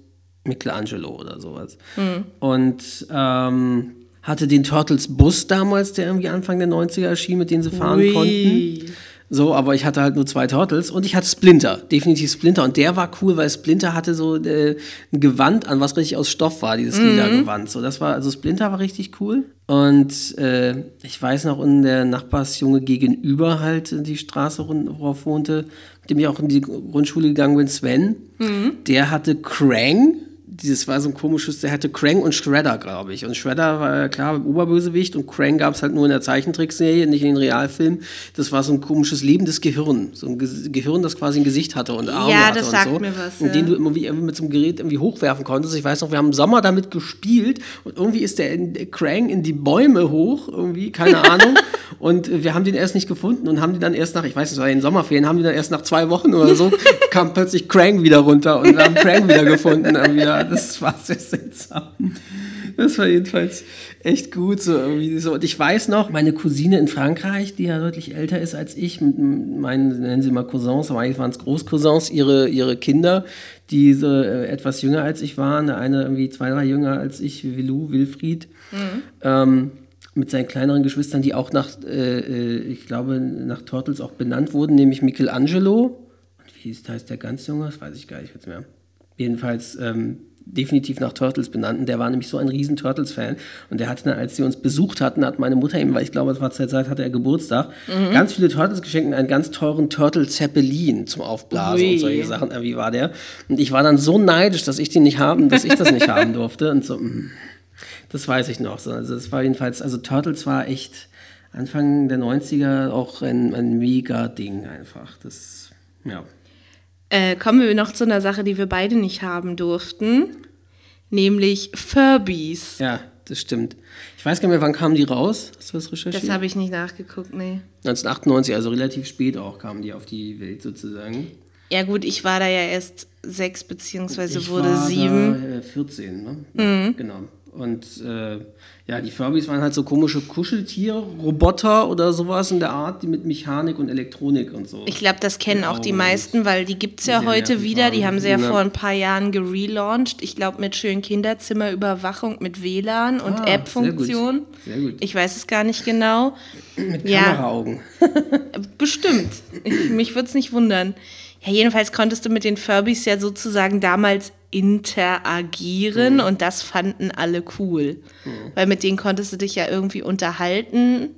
Michelangelo oder sowas. Mhm. Und ähm, hatte den Turtles-Bus damals, der irgendwie Anfang der 90er erschien, mit dem sie fahren Ui. konnten. So, aber ich hatte halt nur zwei Turtles und ich hatte Splinter, definitiv Splinter. Und der war cool, weil Splinter hatte so äh, ein Gewand an, was richtig aus Stoff war, dieses mhm. lila Gewand. So, das war, also Splinter war richtig cool. Und äh, ich weiß noch, in der Nachbarsjunge gegenüber halt die Straße, worauf wohnte, mit dem ich auch in die Grundschule gegangen bin, Sven, mhm. der hatte Krang dieses war so ein komisches, der hatte Krang und Shredder, glaube ich. Und Shredder war ja klar Oberbösewicht und Krang gab es halt nur in der Zeichentrickserie, nicht in den Realfilmen. Das war so ein komisches lebendes Gehirn. So ein Ge Gehirn, das quasi ein Gesicht hatte und Arme ja, hatte
das sagt
so.
Mir was,
und ja. den du irgendwie, irgendwie mit so einem Gerät irgendwie hochwerfen konntest. Ich weiß noch, wir haben im Sommer damit gespielt und irgendwie ist der, in, der Krang in die Bäume hoch, irgendwie, keine Ahnung. Und wir haben den erst nicht gefunden und haben die dann erst nach, ich weiß nicht, es war in Sommerferien, haben die dann erst nach zwei Wochen oder so, kam plötzlich Krang wieder runter und wir haben Krang wieder gefunden. Ja, das war sehr seltsam. Das war jedenfalls echt gut. So, irgendwie so. Und ich weiß noch, meine Cousine in Frankreich, die ja deutlich älter ist als ich, mit meinen, nennen sie mal Cousins, aber eigentlich waren es Großcousins, ihre, ihre Kinder, die so äh, etwas jünger als ich waren. Eine irgendwie zwei, drei jünger als ich, Willou, Wilfried. Mhm. Ähm, mit seinen kleineren Geschwistern, die auch nach, äh, äh, ich glaube, nach Turtles auch benannt wurden, nämlich Michelangelo. Und wie heißt der ganz junge? Das weiß ich gar nicht jetzt mehr. Jedenfalls ähm, definitiv nach Turtles benannt. Und der war nämlich so ein riesen Turtles-Fan. Und der hatte dann, als sie uns besucht hatten, hat meine Mutter ihm, weil ich glaube, es war zur Zeit, hatte er Geburtstag, mhm. ganz viele Turtles geschenkt und einen ganz teuren Turtle-Zeppelin zum Aufblasen Ui. und solche Sachen. Wie war der? Und ich war dann so neidisch, dass ich den nicht haben, dass ich das nicht haben durfte. Und so, mh. Mm. Das weiß ich noch. Also das war jedenfalls, also Turtles war echt Anfang der 90er auch ein, ein mega Ding einfach. Das, ja.
Äh, kommen wir noch zu einer Sache, die wir beide nicht haben durften, nämlich Furbies.
Ja, das stimmt. Ich weiß gar nicht mehr, wann kamen die raus? Hast du das recherchiert?
Das habe ich nicht nachgeguckt, nee.
1998, also relativ spät auch, kamen die auf die Welt sozusagen.
Ja gut, ich war da ja erst sechs beziehungsweise ich wurde sieben.
Da, äh, 14, ne? Mhm. Ja, genau. Und äh, ja, die Furbies waren halt so komische Kuscheltiere, Roboter oder sowas in der Art, die mit Mechanik und Elektronik und so.
Ich glaube, das kennen auch die meisten, weil die gibt es ja heute wieder. Die haben sie ja vor ein paar Jahren gelauncht. Ich glaube, mit schönen Kinderzimmerüberwachung, mit WLAN und ah, App-Funktion. Sehr, sehr, gut. Ich weiß es gar nicht genau.
Mit Kameraaugen.
Ja, bestimmt. Ich, mich würde es nicht wundern. Ja, jedenfalls konntest du mit den Furbies ja sozusagen damals interagieren mhm. und das fanden alle cool. Mhm. Weil mit denen konntest du dich ja irgendwie unterhalten,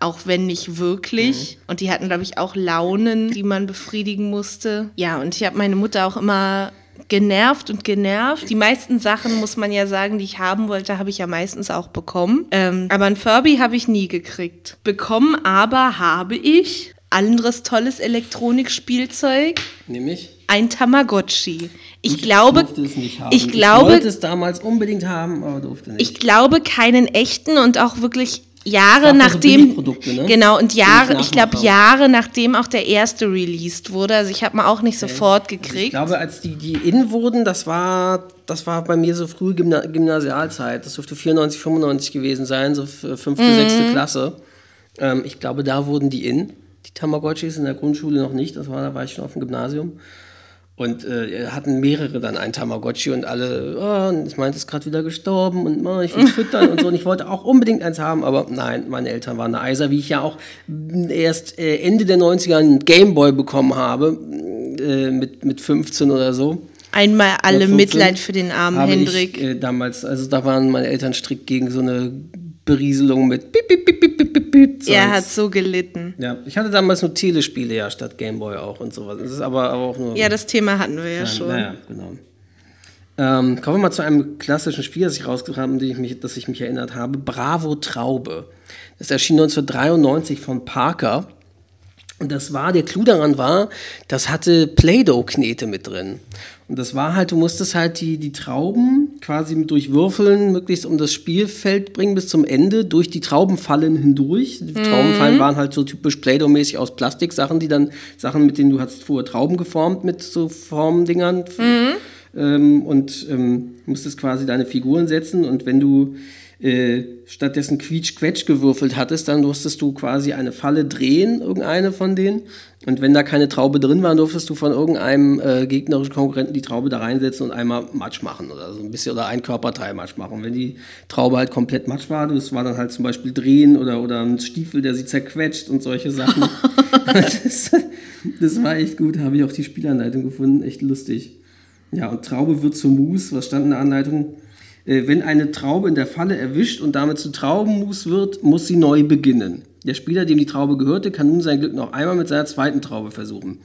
auch wenn nicht wirklich. Mhm. Und die hatten, glaube ich, auch Launen, die man befriedigen musste. Ja, und ich habe meine Mutter auch immer genervt und genervt. Die meisten Sachen, muss man ja sagen, die ich haben wollte, habe ich ja meistens auch bekommen. Ähm, aber ein Furby habe ich nie gekriegt. Bekommen aber habe ich anderes tolles Elektronikspielzeug.
Nämlich?
Ein Tamagotchi. Ich, ich glaube, ich glaube,
ich wollte es damals unbedingt haben, aber durfte nicht.
Ich glaube keinen echten und auch wirklich Jahre nachdem
so ne?
genau und Jahre ich glaube Jahre nachdem auch der erste released wurde also ich habe mal auch nicht okay. sofort gekriegt also
ich glaube als die die in wurden das war das war bei mir so früh Gymna Gymnasialzeit das dürfte 94 95 gewesen sein so fünfte mhm. sechste Klasse ähm, ich glaube da wurden die in die Tamagotchis in der Grundschule noch nicht, das war, da war ich schon auf dem Gymnasium. Und äh, hatten mehrere dann ein Tamagotchi und alle, oh, ich meinte, es ist gerade wieder gestorben und oh, ich will füttern und so. Und ich wollte auch unbedingt eins haben, aber nein, meine Eltern waren eine Eiser, wie ich ja auch erst äh, Ende der 90er einen Gameboy bekommen habe, äh, mit, mit 15 oder so.
Einmal alle Mitleid für den armen Hendrik.
Ich, äh, damals, also da waren meine Eltern strikt gegen so eine Berieselung mit Bip, Bip, Bip, Bip, Bip, Bip, Bip.
Er hat so gelitten.
Ja, ich hatte damals nur Telespiele ja statt Gameboy auch und sowas. Das ist aber, aber auch nur.
Ja, das Thema hatten wir ja schon.
Naja, genau. Ähm, kommen wir mal zu einem klassischen Spiel, das ich rausgebracht habe, ich mich, das ich mich erinnert habe. Bravo Traube. Das erschien 1993 von Parker. Und das war, der Clou daran war, das hatte Play-Doh-Knete mit drin. Und das war halt, du musstest halt die, die Trauben quasi durch Würfeln möglichst um das Spielfeld bringen bis zum Ende, durch die Traubenfallen hindurch. Die mhm. Traubenfallen waren halt so typisch Play-Doh-mäßig aus Plastiksachen, die dann, Sachen, mit denen du hast vorher Trauben geformt mit so Formdingern. Mhm. Ähm, und ähm, musstest quasi deine Figuren setzen und wenn du äh, stattdessen Quietsch-Quetsch gewürfelt hattest, dann durftest du quasi eine Falle drehen, irgendeine von denen. Und wenn da keine Traube drin war, durftest du von irgendeinem äh, gegnerischen Konkurrenten die Traube da reinsetzen und einmal Matsch machen oder so ein bisschen oder ein Körperteil Matsch machen. wenn die Traube halt komplett Matsch war, das war dann halt zum Beispiel drehen oder, oder ein Stiefel, der sie zerquetscht und solche Sachen. das, das war echt gut, habe ich auch die Spielanleitung gefunden, echt lustig. Ja, und Traube wird zur Mousse, was stand in der Anleitung? Äh, wenn eine Traube in der Falle erwischt und damit zu Traubenmus wird, muss sie neu beginnen. Der Spieler, dem die Traube gehörte, kann nun sein Glück noch einmal mit seiner zweiten Traube versuchen.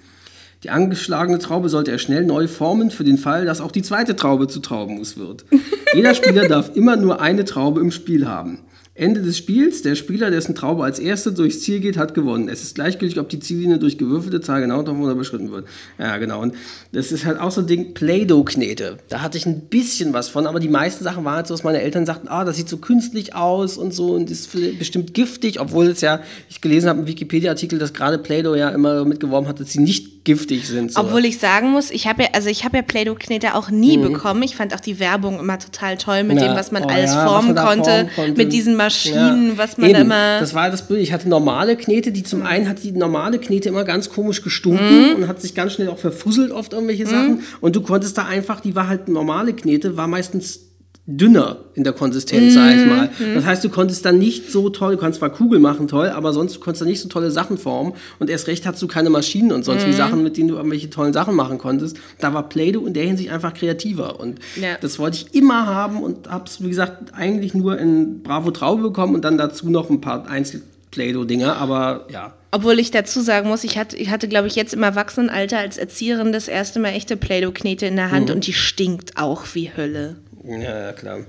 Die angeschlagene Traube sollte er schnell neu formen für den Fall, dass auch die zweite Traube zu Traubenmus wird. Jeder Spieler darf immer nur eine Traube im Spiel haben. Ende des Spiels, der Spieler, dessen Traube als erster durchs Ziel geht, hat gewonnen. Es ist gleichgültig, ob die Ziellinie durch gewürfelte Zahl genau getroffen oder beschritten wird. Ja, genau. Und das ist halt auch so ein Ding, Play-Doh-Knete. Da hatte ich ein bisschen was von, aber die meisten Sachen waren halt so, dass meine Eltern sagten, ah, das sieht so künstlich aus und so und ist bestimmt giftig, obwohl es ja, ich gelesen habe im Wikipedia-Artikel, dass gerade Play-Doh ja immer mitgeworben hat, dass sie nicht giftig sind.
So. Obwohl ich sagen muss, ich habe ja, also ich habe ja Play-Doh-Knete auch nie mhm. bekommen. Ich fand auch die Werbung immer total toll mit ja. dem, was man oh, alles ja, formen man konnte, formen konnte, mit diesen Maschinen, ja. was man Eben. immer.
Das war das Bild. Ich hatte normale Knete, die zum einen hat die normale Knete immer ganz komisch gestunken mhm. und hat sich ganz schnell auch verfusselt oft irgendwelche mhm. Sachen. Und du konntest da einfach, die war halt normale Knete, war meistens dünner in der Konsistenz, mm, sag ich mhm, mal. Mm. Das heißt, du konntest dann nicht so toll, du kannst zwar Kugel machen toll, aber sonst du konntest du nicht so tolle Sachen formen und erst recht hast du keine Maschinen und sonst mm. wie mhm. Sachen, mit denen du irgendwelche tollen Sachen machen konntest. Da war Play-Doh in der Hinsicht einfach kreativer und ja. das wollte ich immer haben und hab's, wie gesagt, eigentlich nur in Bravo Traube bekommen und dann dazu noch ein paar Einzel Play-Doh-Dinger, aber ja.
Obwohl ich dazu sagen muss, ich hatte, ich hatte glaube ich, jetzt im Erwachsenenalter als Erzieherin das erste Mal echte Play-Doh-Knete in der Hand mhm. und die stinkt auch wie Hölle.
Ja, klar.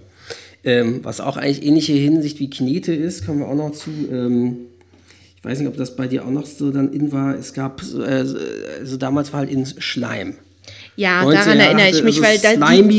Ähm, was auch eigentlich ähnliche Hinsicht wie Knete ist, kommen wir auch noch zu. Ähm, ich weiß nicht, ob das bei dir auch noch so dann in war. Es gab, äh, also damals war halt in Schleim.
Ja, daran erinnere ich mich,
also weil da die,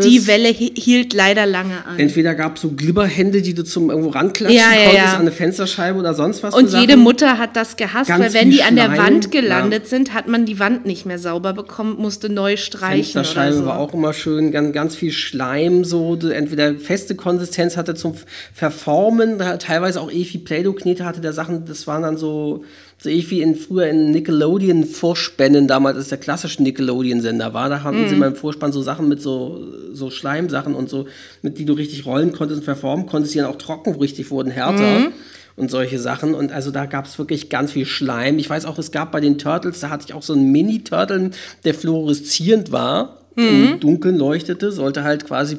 die Welle hielt leider lange an.
Entweder gab es so Glibberhände, die du zum irgendwo ranklatschen ja, ja, konntest ja. an eine Fensterscheibe oder sonst was.
Und jede Mutter hat das gehasst, Ganz weil wenn die an der Wand gelandet sind, hat man die Wand nicht mehr sauber bekommen, musste neu streichen
Fensterscheibe
so.
war auch immer schön, ganz, ganz viel Schleim so, entweder feste Konsistenz hatte zum Verformen, teilweise auch eh viel Play-Doh-Knete hatte der Sachen, das waren dann so so ich wie in, früher in Nickelodeon Vorspännen damals, als der klassische Nickelodeon-Sender war, da hatten mhm. sie beim Vorspann so Sachen mit so, so Schleimsachen und so, mit die du richtig rollen konntest und verformen konntest, die dann auch trocken richtig wurden, härter. Mhm. Und solche Sachen. Und also da gab es wirklich ganz viel Schleim. Ich weiß auch, es gab bei den Turtles, da hatte ich auch so einen Mini-Turtle, der fluoreszierend war, mhm. im Dunkeln leuchtete, sollte halt quasi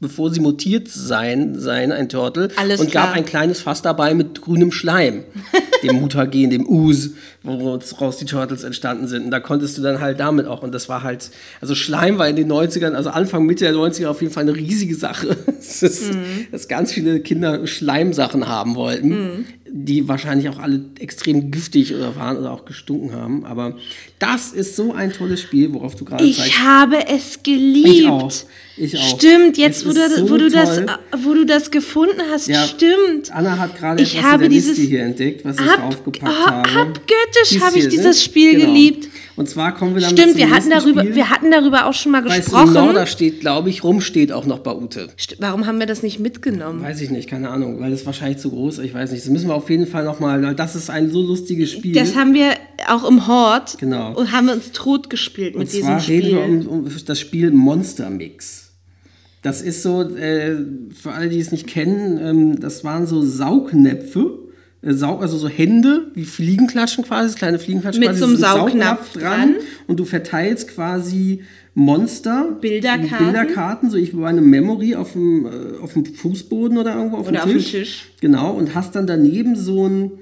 bevor sie mutiert sein, sein ein Turtle. Alles und klar. gab ein kleines Fass dabei mit grünem Schleim, dem Mutagen, dem Ooze, woraus die Turtles entstanden sind. Und da konntest du dann halt damit auch. Und das war halt, also Schleim war in den 90ern, also Anfang, Mitte der 90er auf jeden Fall eine riesige Sache. Es ist, mhm. dass ganz viele Kinder Schleimsachen haben wollten, mhm. Die wahrscheinlich auch alle extrem giftig oder waren oder auch gestunken haben. Aber das ist so ein tolles Spiel, worauf du gerade
zeigst. Ich habe es geliebt. Ich auch. Ich auch. Stimmt, jetzt wo du, so wo, du das, wo du das gefunden hast, ja, stimmt.
Anna hat gerade etwas habe in der dieses, Liste hier entdeckt, was ich draufgepackt
hab,
habe.
Abgöttisch habe ich dieses Spiel genau. geliebt.
Und zwar kommen wir dann
Stimmt, wir hatten, darüber, Spiel. wir hatten darüber auch schon mal gesprochen.
Du, da steht, glaube ich, rum steht auch noch bei Ute.
Warum haben wir das nicht mitgenommen?
Weiß ich nicht, keine Ahnung, weil das wahrscheinlich zu groß ist. Ich weiß nicht. Das müssen wir auf jeden Fall nochmal, weil das ist ein so lustiges Spiel.
Das haben wir auch im Hort genau. und haben uns tot gespielt mit diesem Spiel. Und zwar
reden wir um, um das Spiel Monster Mix. Das ist so, äh, für alle, die es nicht kennen, ähm, das waren so Saugnäpfe, Saug, also so Hände, wie Fliegenklatschen quasi, kleine Fliegenklatschen
Mit quasi. So einem Saugnapf dran, dran.
Und du verteilst quasi Monster,
Bilderkarten,
Bilderkarten so ich war eine Memory auf dem, äh, auf dem Fußboden oder irgendwo auf, oder dem, Tisch. auf dem Tisch. Genau, und hast dann daneben so einen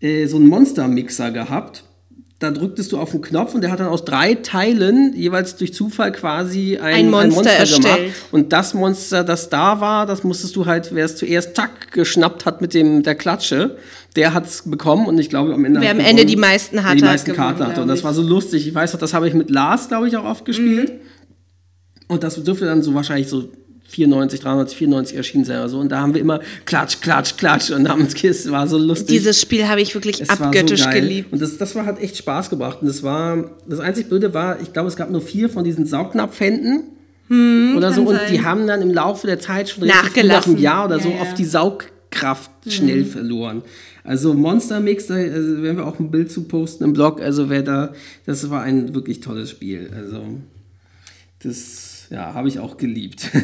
äh, so einen Monster-Mixer gehabt da drücktest du auf den Knopf und der hat dann aus drei Teilen jeweils durch Zufall quasi ein, ein, Monster, ein Monster erstellt. gemacht. Und das Monster, das da war, das musstest du halt, wer es zuerst tack geschnappt hat mit dem der Klatsche, der hat es bekommen und ich glaube am Ende
wer am Ende die meisten hatte,
die meisten Karten hatte. Und das war so lustig. Ich weiß noch, das habe ich mit Lars, glaube ich, auch oft gespielt. Mhm. Und das dürfte dann so wahrscheinlich so 94, 93, 94 erschienen sein oder so. Und da haben wir immer Klatsch, Klatsch, Klatsch und haben uns es war so lustig.
Dieses Spiel habe ich wirklich es abgöttisch so geliebt.
Und das, das war, hat echt Spaß gebracht. Und das war, das einzig Blöde war, ich glaube, es gab nur vier von diesen Saugnapfhänden. oder so. Und
sein.
die haben dann im Laufe der Zeit schon richtig nach einem Jahr oder
Ja,
so
ja. Mhm.
oft die Saugkraft schnell verloren. Also Monster Mix, da also werden wir auch ein Bild zu posten im Blog. Also wer da, das war ein wirklich tolles Spiel. Also das ja, habe ich auch geliebt.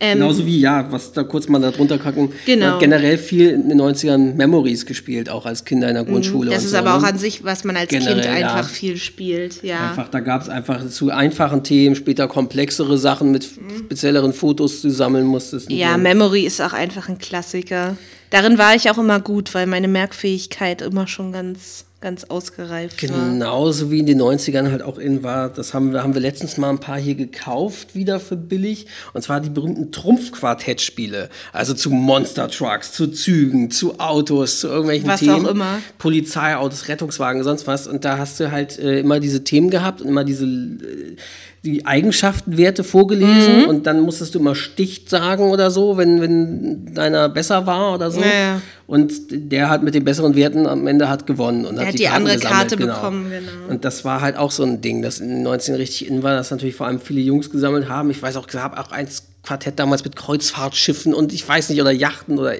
Ähm,
Genauso wie, ja, was da kurz mal da drunter kacken.
Genau.
Man hat generell viel in den 90ern Memories gespielt, auch als Kinder in der Grundschule.
Mhm. das
und
ist
so,
aber auch
ne?
an sich, was man als
Generell,
Kind
ja.
einfach viel spielt. Ja.
Einfach, da gab es einfach zu einfachen Themen, später komplexere Sachen mit spezielleren Fotos, die du sammeln musstest.
Ja,
so.
Memory ist auch einfach ein Klassiker. Darin war ich auch immer gut, weil meine Merkfähigkeit immer schon ganz, ganz ausgereift war.
Genauso wie in den 90ern halt auch in war, das haben wir, haben wir letztens mal ein paar hier gekauft, wieder für billig. Und zwar die berühmten Trumpf-Quartett-Spiele. Also zu Monster Trucks, zu Zügen, zu Autos, zu irgendwelchen
Was
Themen.
auch immer.
Polizeiautos, Rettungswagen, sonst was. Und da hast du halt äh, immer diese Themen gehabt und immer diese äh, die Eigenschaftenwerte vorgelesen
Mhm.
und dann musstest du immer Sticht sagen oder so, wenn, wenn deiner besser war oder so.
Ja.
Und der hat mit den besseren Werten am Ende hat gewonnen. Und
Der
hat
die
Karten
andere
gesammelt,
Karte bekommen, genau.
Und das war halt auch so ein Ding, das in den 19 richtig in war, das natürlich vor allem viele Jungs gesammelt haben. Ich weiß auch, es gab auch eins Quartett damals mit Kreuzfahrtschiffen und ich weiß nicht, oder Yachten oder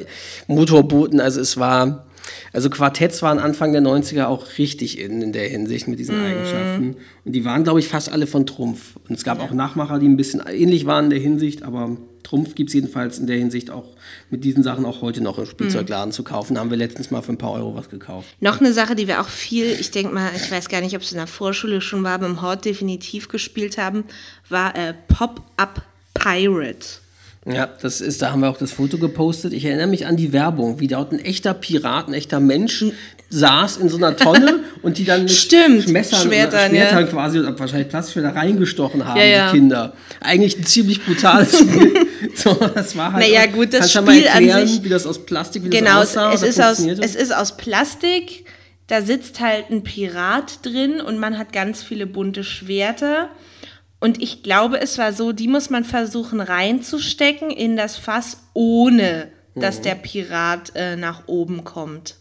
Motorbooten. Also es war, also Quartetts waren Anfang der 90er auch richtig in, in der Hinsicht mit diesen Eigenschaften. Und die waren, glaube ich, fast alle von Trumpf. Und es gab auch Nachmacher, die ein bisschen ähnlich waren in der Hinsicht, aber Trumpf gibt es jedenfalls in der Hinsicht auch mit diesen Sachen auch heute noch im Spielzeugladen zu kaufen. Da haben wir letztens mal für ein paar Euro was gekauft.
Noch eine Sache, die wir auch viel, ich denke mal, ich weiß gar nicht, ob es in der Vorschule schon war, aber im Hort definitiv gespielt haben, war äh, Pop-Up Pirate.
Ja, das ist, da haben wir auch das Foto gepostet. Ich erinnere mich an die Werbung, wie dort ein echter Pirat, ein echter Mensch saß in so einer Tonne und die dann mit
Stimmt,
Messern,
Schwertern,
oder Schwertern
ja.
quasi oder wahrscheinlich Plastikschwerter reingestochen haben,
Ja, ja.
die Kinder. Eigentlich ein ziemlich brutales Spiel. so, das war halt
Naja, gut, das Spiel an
erklären,
sich-
wie das aus Plastik, wie
Genau,
das aussah
es, ist aus, es ist aus Plastik. Da sitzt halt ein Pirat drin und man hat ganz viele bunte Schwerter. Und ich glaube, es war so, die muss man versuchen reinzustecken in das Fass, ohne dass der Pirat äh, nach oben kommt.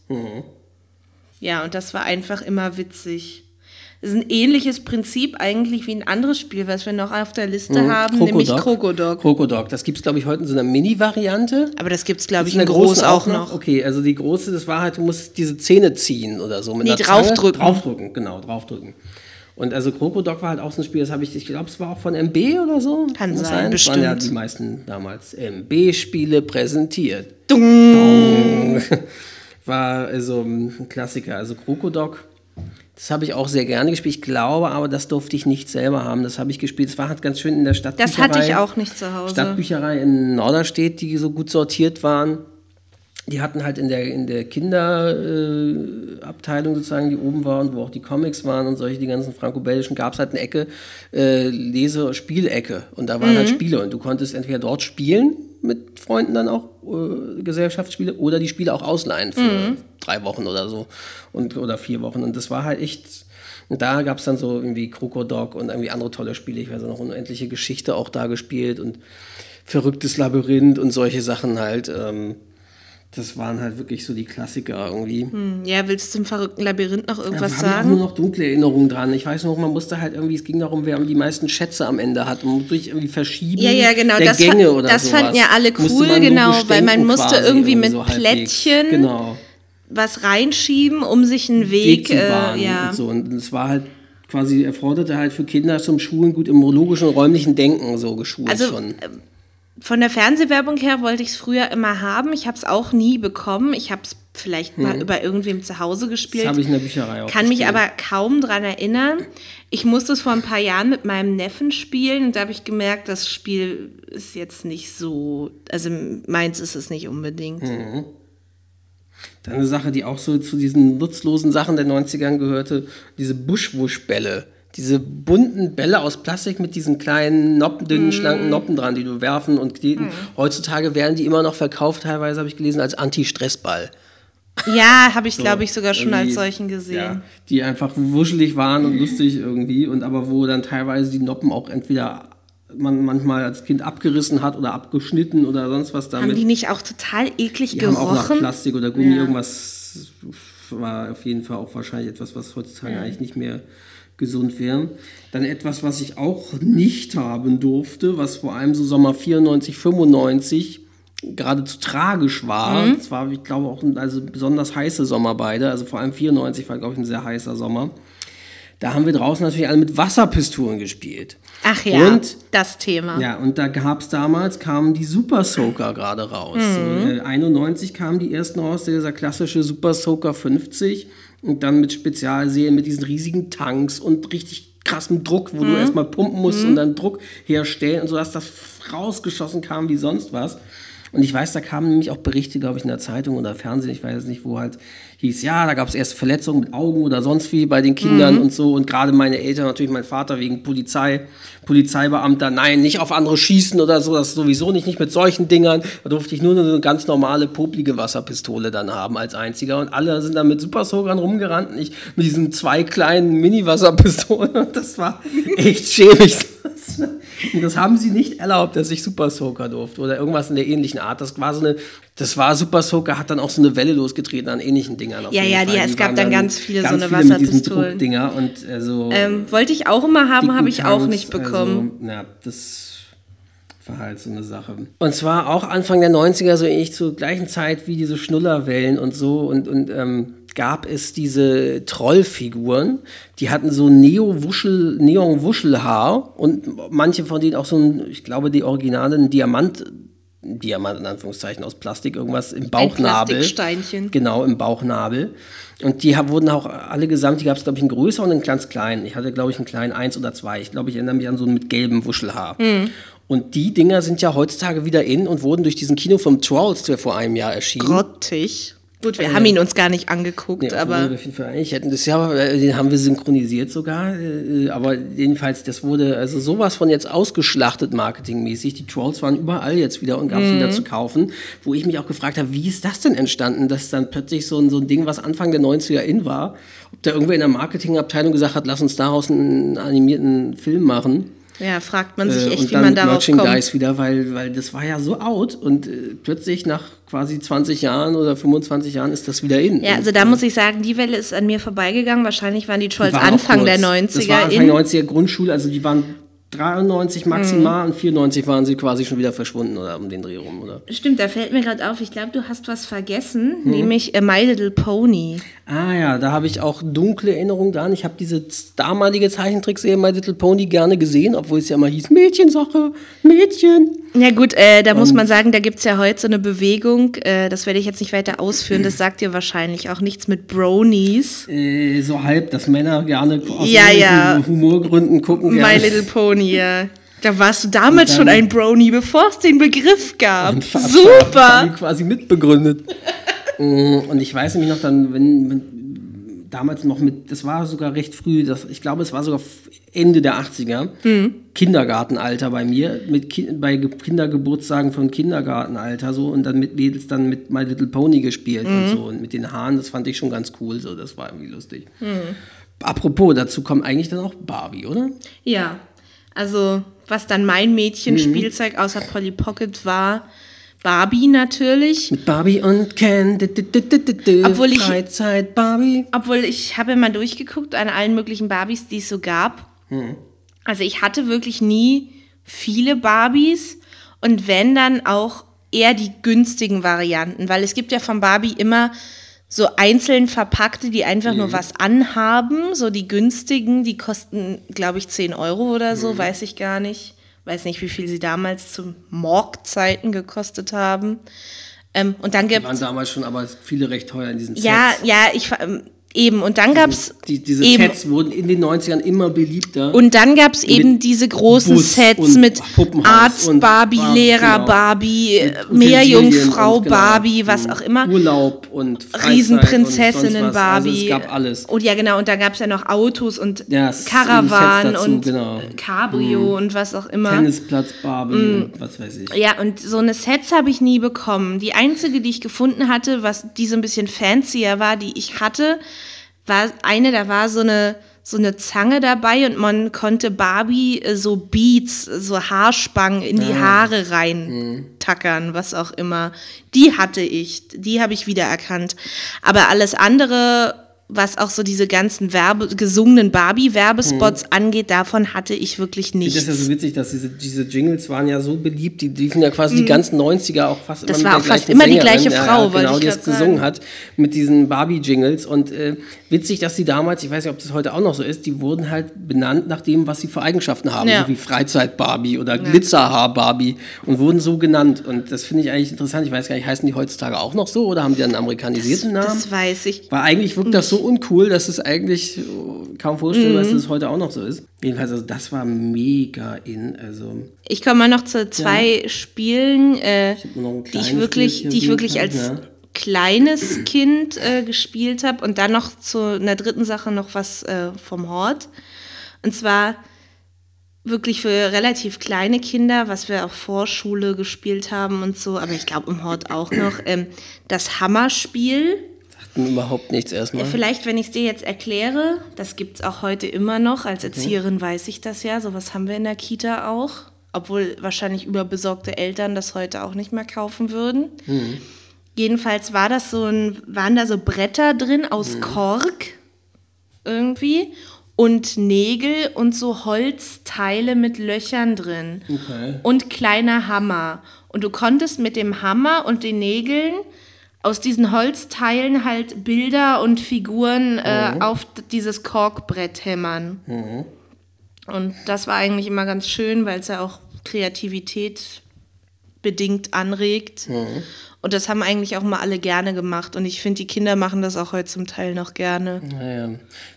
Ja, und das war einfach immer witzig. Das ist ein ähnliches Prinzip eigentlich wie ein anderes Spiel, was wir noch auf der Liste haben, nämlich Krokodok.
Krokodok. Das gibt es, glaube ich, heute in so einer Mini-Variante.
Aber das gibt es, glaube ich,
in
in
der
groß
großen
auch noch.
Okay, also die große, das war halt, du musst diese Zähne ziehen oder so. Mit
Nee,
einer Zange.
draufdrücken.
Draufdrücken, genau, draufdrücken. Und also Krokodok war halt auch so ein Spiel, das habe ich, ich glaube, es war auch von MB oder so.
Kann
das
sein,
Das waren ja
bestimmt.
die meisten damals MB-Spiele präsentiert. War also ein Klassiker. Also Krokodok, das habe ich auch sehr gerne gespielt. Ich glaube aber, das durfte ich nicht selber haben. Das habe ich gespielt. Es war halt ganz schön in der Stadt.
Das hatte ich auch nicht zu Hause.
Stadtbücherei in Norderstedt, die so gut sortiert waren. Die hatten halt in der, in der Kinderabteilung äh, sozusagen, die oben war und wo auch die Comics waren und solche, die ganzen franco-belgischen, gab es halt eine Ecke, äh, Lese- Spielecke. Und da waren
Mhm.
halt Spiele und du konntest entweder dort spielen mit Freunden dann auch, äh, Gesellschaftsspiele, oder die Spiele auch ausleihen für
Mhm.
drei Wochen oder so und, oder vier Wochen. Und das war halt echt. Und da gab es dann so irgendwie Krokodok und irgendwie andere tolle Spiele. Ich weiß auch noch unendliche Geschichte auch da gespielt und verrücktes Labyrinth und solche Sachen halt. Ähm, das waren halt wirklich so die Klassiker irgendwie.
Ja, willst du zum verrückten Labyrinth noch irgendwas
da habe ich auch nur
sagen?
noch dunkle Erinnerungen dran. Ich weiß noch, man musste halt irgendwie, es ging darum, wer die meisten Schätze am Ende hat. Man musste durch irgendwie verschieben
Ja, ja, genau.
der
Das,
Gänge oder
das
sowas.
fanden ja alle cool, genau, weil man musste
quasi
irgendwie mit
so.
Plättchen
Genau.
was reinschieben, um sich einen
Weg
Weg,
zu bahnen
äh, ja.
und so. Und es war halt quasi, erforderte halt für Kinder zum Schulen gut im logischen und räumlichen Denken so geschult
Also,
schon.
Von der Fernsehwerbung her wollte ich es früher immer haben. Ich habe es auch nie bekommen. Ich habe es vielleicht mal über irgendwem zu Hause gespielt.
Das habe ich in der Bücherei auch
Kann mich
gespielt.
aber kaum dran erinnern. Ich musste es vor ein paar Jahren mit meinem Neffen spielen und da habe ich gemerkt, das Spiel ist jetzt nicht so, also meins ist es nicht unbedingt.
Mhm. Dann eine Sache, die auch so zu diesen nutzlosen Sachen der 90ern gehörte, diese Buschwuschbälle. Diese bunten Bälle aus Plastik mit diesen kleinen, Noppen, dünnen, schlanken Noppen dran, die du werfen und kneten. Heutzutage werden die immer noch verkauft, teilweise habe ich gelesen, als Anti-Stressball.
Ja, habe ich, glaube ich, sogar schon als solchen gesehen.
Ja, die einfach wuschelig waren und lustig irgendwie und aber wo dann teilweise die Noppen auch entweder man manchmal als Kind abgerissen hat oder abgeschnitten oder sonst was damit.
Haben die nicht auch total eklig
Die haben auch nach
gerochen?
Plastik oder Gummi
Ja.
irgendwas war auf jeden Fall auch wahrscheinlich etwas, was heutzutage eigentlich nicht mehr gesund wäre. Dann etwas, was ich auch nicht haben durfte, was vor allem so Sommer 94, 95 geradezu tragisch war. Es war, ich glaube, auch ein also besonders heiße Sommer beide. Also vor allem 94 war, glaube ich, ein sehr heißer Sommer. Da haben wir draußen natürlich alle mit Wasserpistolen gespielt.
Ach ja,
Und
das Thema.
ja, und da gab es damals, kamen die Super Soaker gerade raus. So, äh, 91 kamen die ersten raus, dieser klassische Super Soaker 50. Und dann mit Spezialserien, mit diesen riesigen Tanks und richtig krassem Druck, wo du erstmal pumpen musst und dann Druck herstellen und so, dass das rausgeschossen kam wie sonst was. Und ich weiß, da kamen nämlich auch Berichte, glaube ich, in der Zeitung oder Fernsehen, ich weiß nicht, wo halt hieß, ja, da gab es erst Verletzungen mit Augen oder sonst wie bei den Kindern und so. Und gerade meine Eltern, natürlich mein Vater wegen Polizei, Polizeibeamter, nein, nicht auf andere schießen oder so, das sowieso nicht, nicht mit solchen Dingern. Da durfte ich nur eine ganz normale, poplige Wasserpistole dann haben als einziger. Und alle sind dann mit Super Soakern rumgerannt und ich mit diesen zwei kleinen Mini-Wasserpistolen. Das war echt schäbig. Und das haben sie nicht erlaubt, dass ich Super Soaker durfte oder irgendwas in der ähnlichen Art. Das war so eine, das war Super Soaker, hat dann auch so eine Welle losgetreten an ähnlichen Dingern.
Ja, ja, die- es gab dann ganz viele so eine
viele
Wasserpistolen.
Und also
Ähm, wollte ich auch immer haben, habe ich auch nicht bekommen.
Also, ja, das war halt so eine Sache. Und zwar auch Anfang der 90er, so ähnlich zur gleichen Zeit wie diese Schnullerwellen und so und, und ähm, gab es diese Trollfiguren, die hatten so Neo-Wuschel, Neon-Wuschelhaar und manche von denen auch so ein, ich glaube, die originalen Diamant, Diamant in Anführungszeichen aus Plastik, irgendwas im Bauchnabel.
Plastiksteinchen.
Genau, im Bauchnabel. Und die ha- wurden auch alle gesamt, die gab es, glaube ich, einen größeren und einen ganz kleinen. Ich hatte, glaube ich, einen kleinen eins oder zwei. Ich glaube, ich erinnere mich an so einen mit gelbem Wuschelhaar.
Hm.
Und die Dinger sind ja heutzutage wieder in und wurden durch diesen Kinofilm Trolls, der vor einem Jahr erschien.
Grottig. Gut, wir haben ihn uns gar nicht angeguckt,
Nee,
aber
auf jeden Fall eigentlich hätten das ja, äh, den haben wir synchronisiert sogar, äh, aber jedenfalls, das wurde also sowas von jetzt ausgeschlachtet marketingmäßig. Die Trolls waren überall jetzt wieder und gab es
Mhm.
wieder zu kaufen, wo ich mich auch gefragt habe, wie ist das denn entstanden, dass dann plötzlich so ein, so ein Ding, was Anfang der 90er in war, ob da irgendwer in der Marketingabteilung gesagt hat, lass uns daraus einen animierten Film machen.
Ja, fragt man sich
Äh,
echt,
und
wie man darauf
Merchandise
kommt.
wieder, weil, weil das war ja so out und äh, plötzlich nach quasi 20 Jahren oder 25 Jahren ist das wieder in.
Ja, also da muss ich sagen, die Welle ist an mir vorbeigegangen. Wahrscheinlich waren die Trolls
War
Anfang der
kurz.
90er
Das war Anfang
in.
90er Grundschule, also die waren 93 maximal und 94 waren sie quasi schon wieder verschwunden oder um den Dreh rum, oder?
Stimmt, da fällt mir gerade auf, ich glaube, du hast was vergessen,
Hm.
nämlich My Little Pony.
Ah ja, da habe ich auch dunkle Erinnerungen dran. Ich habe diese damalige Zeichentrickserie My Little Pony gerne gesehen, obwohl es ja immer hieß Mädchensache, Mädchen.
Ja gut, äh, da muss man sagen, da gibt es ja heute so eine Bewegung, äh, das werde ich jetzt nicht weiter ausführen, das sagt dir wahrscheinlich auch nichts mit Bronies.
Äh, so halb, dass Männer gerne aus
Ja, ja.
Humorgründen gucken.
My. Little Pony, ja. Da warst du damals schon ein Brony, bevor es den Begriff gab.
Vater
Super!
die quasi mitbegründet. Mm, Und ich weiß nämlich noch dann, wenn, wenn damals noch mit, das war sogar recht früh, das, ich glaube, es war sogar Ende der 80er,
Hm.
Kindergartenalter bei mir, mit Ki bei Ge- Kindergeburtstagen von Kindergartenalter so und dann mit Mädels dann mit My Little Pony gespielt
Hm.
und so und mit den Haaren, das fand ich schon ganz cool, so, das war irgendwie lustig.
Hm.
Apropos, dazu kommt eigentlich dann auch Barbie, oder?
Ja, also was dann mein Mädchenspielzeug außer Polly Pocket war, Barbie natürlich.
Mit Barbie und Ken, du, du, du,
Obwohl ich-
Freizeit Barbie.
Obwohl ich habe mal durchgeguckt an allen möglichen Barbies, die es so gab. Also ich hatte wirklich nie viele Barbies und wenn dann auch eher die günstigen Varianten, weil es gibt ja von Barbie immer so einzeln verpackte, die einfach nur was anhaben, so die günstigen, die kosten, glaube ich, 10 Euro oder so, weiß ich gar nicht. Weiß nicht, wie viel sie damals zu Morg-Zeiten gekostet haben. Ähm, und dann gibt
waren damals schon aber viele recht teuer in diesen Sets.
ja, ja, ich ähm, eben und dann gab's
Die, diese
eben
Sets wurden in den 90ern immer beliebter.
und dann gab's eben diese großen
Bus
Sets
und
mit Arzt
und
Barbie,
Bar-
Lehrer
genau.
Barbie,
Mit
Meerjungfrau
und genau,
Barbie, was auch immer.
Urlaub und Freizeit
Riesenprinzessinnen
und.
Barbie.
Also es gab alles.
Und ja, genau, und da gab's ja noch Autos und
es-
Caravan
Sets dazu,
und
genau.
Cabrio und was auch immer.
Tennisplatz Barbie und was weiß ich.
Ja, und so eine Sets habe ich nie bekommen. Die einzige, die ich gefunden hatte, was die so ein bisschen fancier war, die ich hatte, war eine, da war so eine so eine Zange dabei und man konnte Barbie äh, so Beats, so Haarspangen in die Haare reintackern, was auch immer. Die hatte ich, die habe ich wiedererkannt. Aber alles andere was auch so diese ganzen Werbe, gesungenen Barbie-Werbespots angeht, davon hatte ich wirklich nichts.
das ja so witzig, dass diese, diese Jingles waren ja so beliebt, die liefen ja quasi die ganzen 90er auch fast
Mhm. Das
immer
war auch fast immer die gleiche
ja,
Frau,
ja,
wollte
genau, die das gesungen hat mit diesen Barbie-Jingles und äh, witzig, dass die damals, ich weiß nicht, ob das heute auch noch so ist, die wurden halt benannt nach dem, was sie für Eigenschaften haben,
Ja.
so wie Freizeit-Barbie oder Glitzerhaar-Barbie und wurden so genannt und das finde ich eigentlich interessant, ich weiß gar nicht, heißen die heutzutage auch noch so oder haben die einen amerikanisierten Namen?
Das weiß ich.
Weil eigentlich wirkt das so uncool, dass es eigentlich äh, kaum vorstellbar ist, dass es heute auch noch so ist. Jedenfalls, also das war mega in. Also
Ich komme mal noch zu zwei Spielen, äh,
ein
die ich wirklich, die ich wirklich als
ja.
kleines Kind äh, gespielt habe und dann noch zu einer dritten Sache noch was äh, vom Hort. Und zwar wirklich für relativ kleine Kinder, was wir auch Vorschule gespielt haben und so, aber ich glaube im Hort auch noch, ähm, das Hammerspiel.
Sagt mir überhaupt nichts erstmal.
Vielleicht, wenn ich es dir jetzt erkläre, das gibt es auch heute immer noch. Als Erzieherin weiß ich das ja. Sowas haben wir in der Kita auch. Obwohl wahrscheinlich überbesorgte Eltern das heute auch nicht mehr kaufen würden. Jedenfalls war das so ein, waren da so Bretter drin aus Kork irgendwie und Nägel und so Holzteile mit Löchern drin
Okay.
und kleiner Hammer. Und du konntest mit dem Hammer und den Nägeln aus diesen Holzteilen halt Bilder und Figuren äh, auf d- dieses Korkbrett hämmern. Und das war eigentlich immer ganz schön, weil es ja auch Kreativität bedingt anregt. Und das haben eigentlich auch mal alle gerne gemacht. Und ich finde, die Kinder machen das auch heute zum Teil noch gerne.
Naja,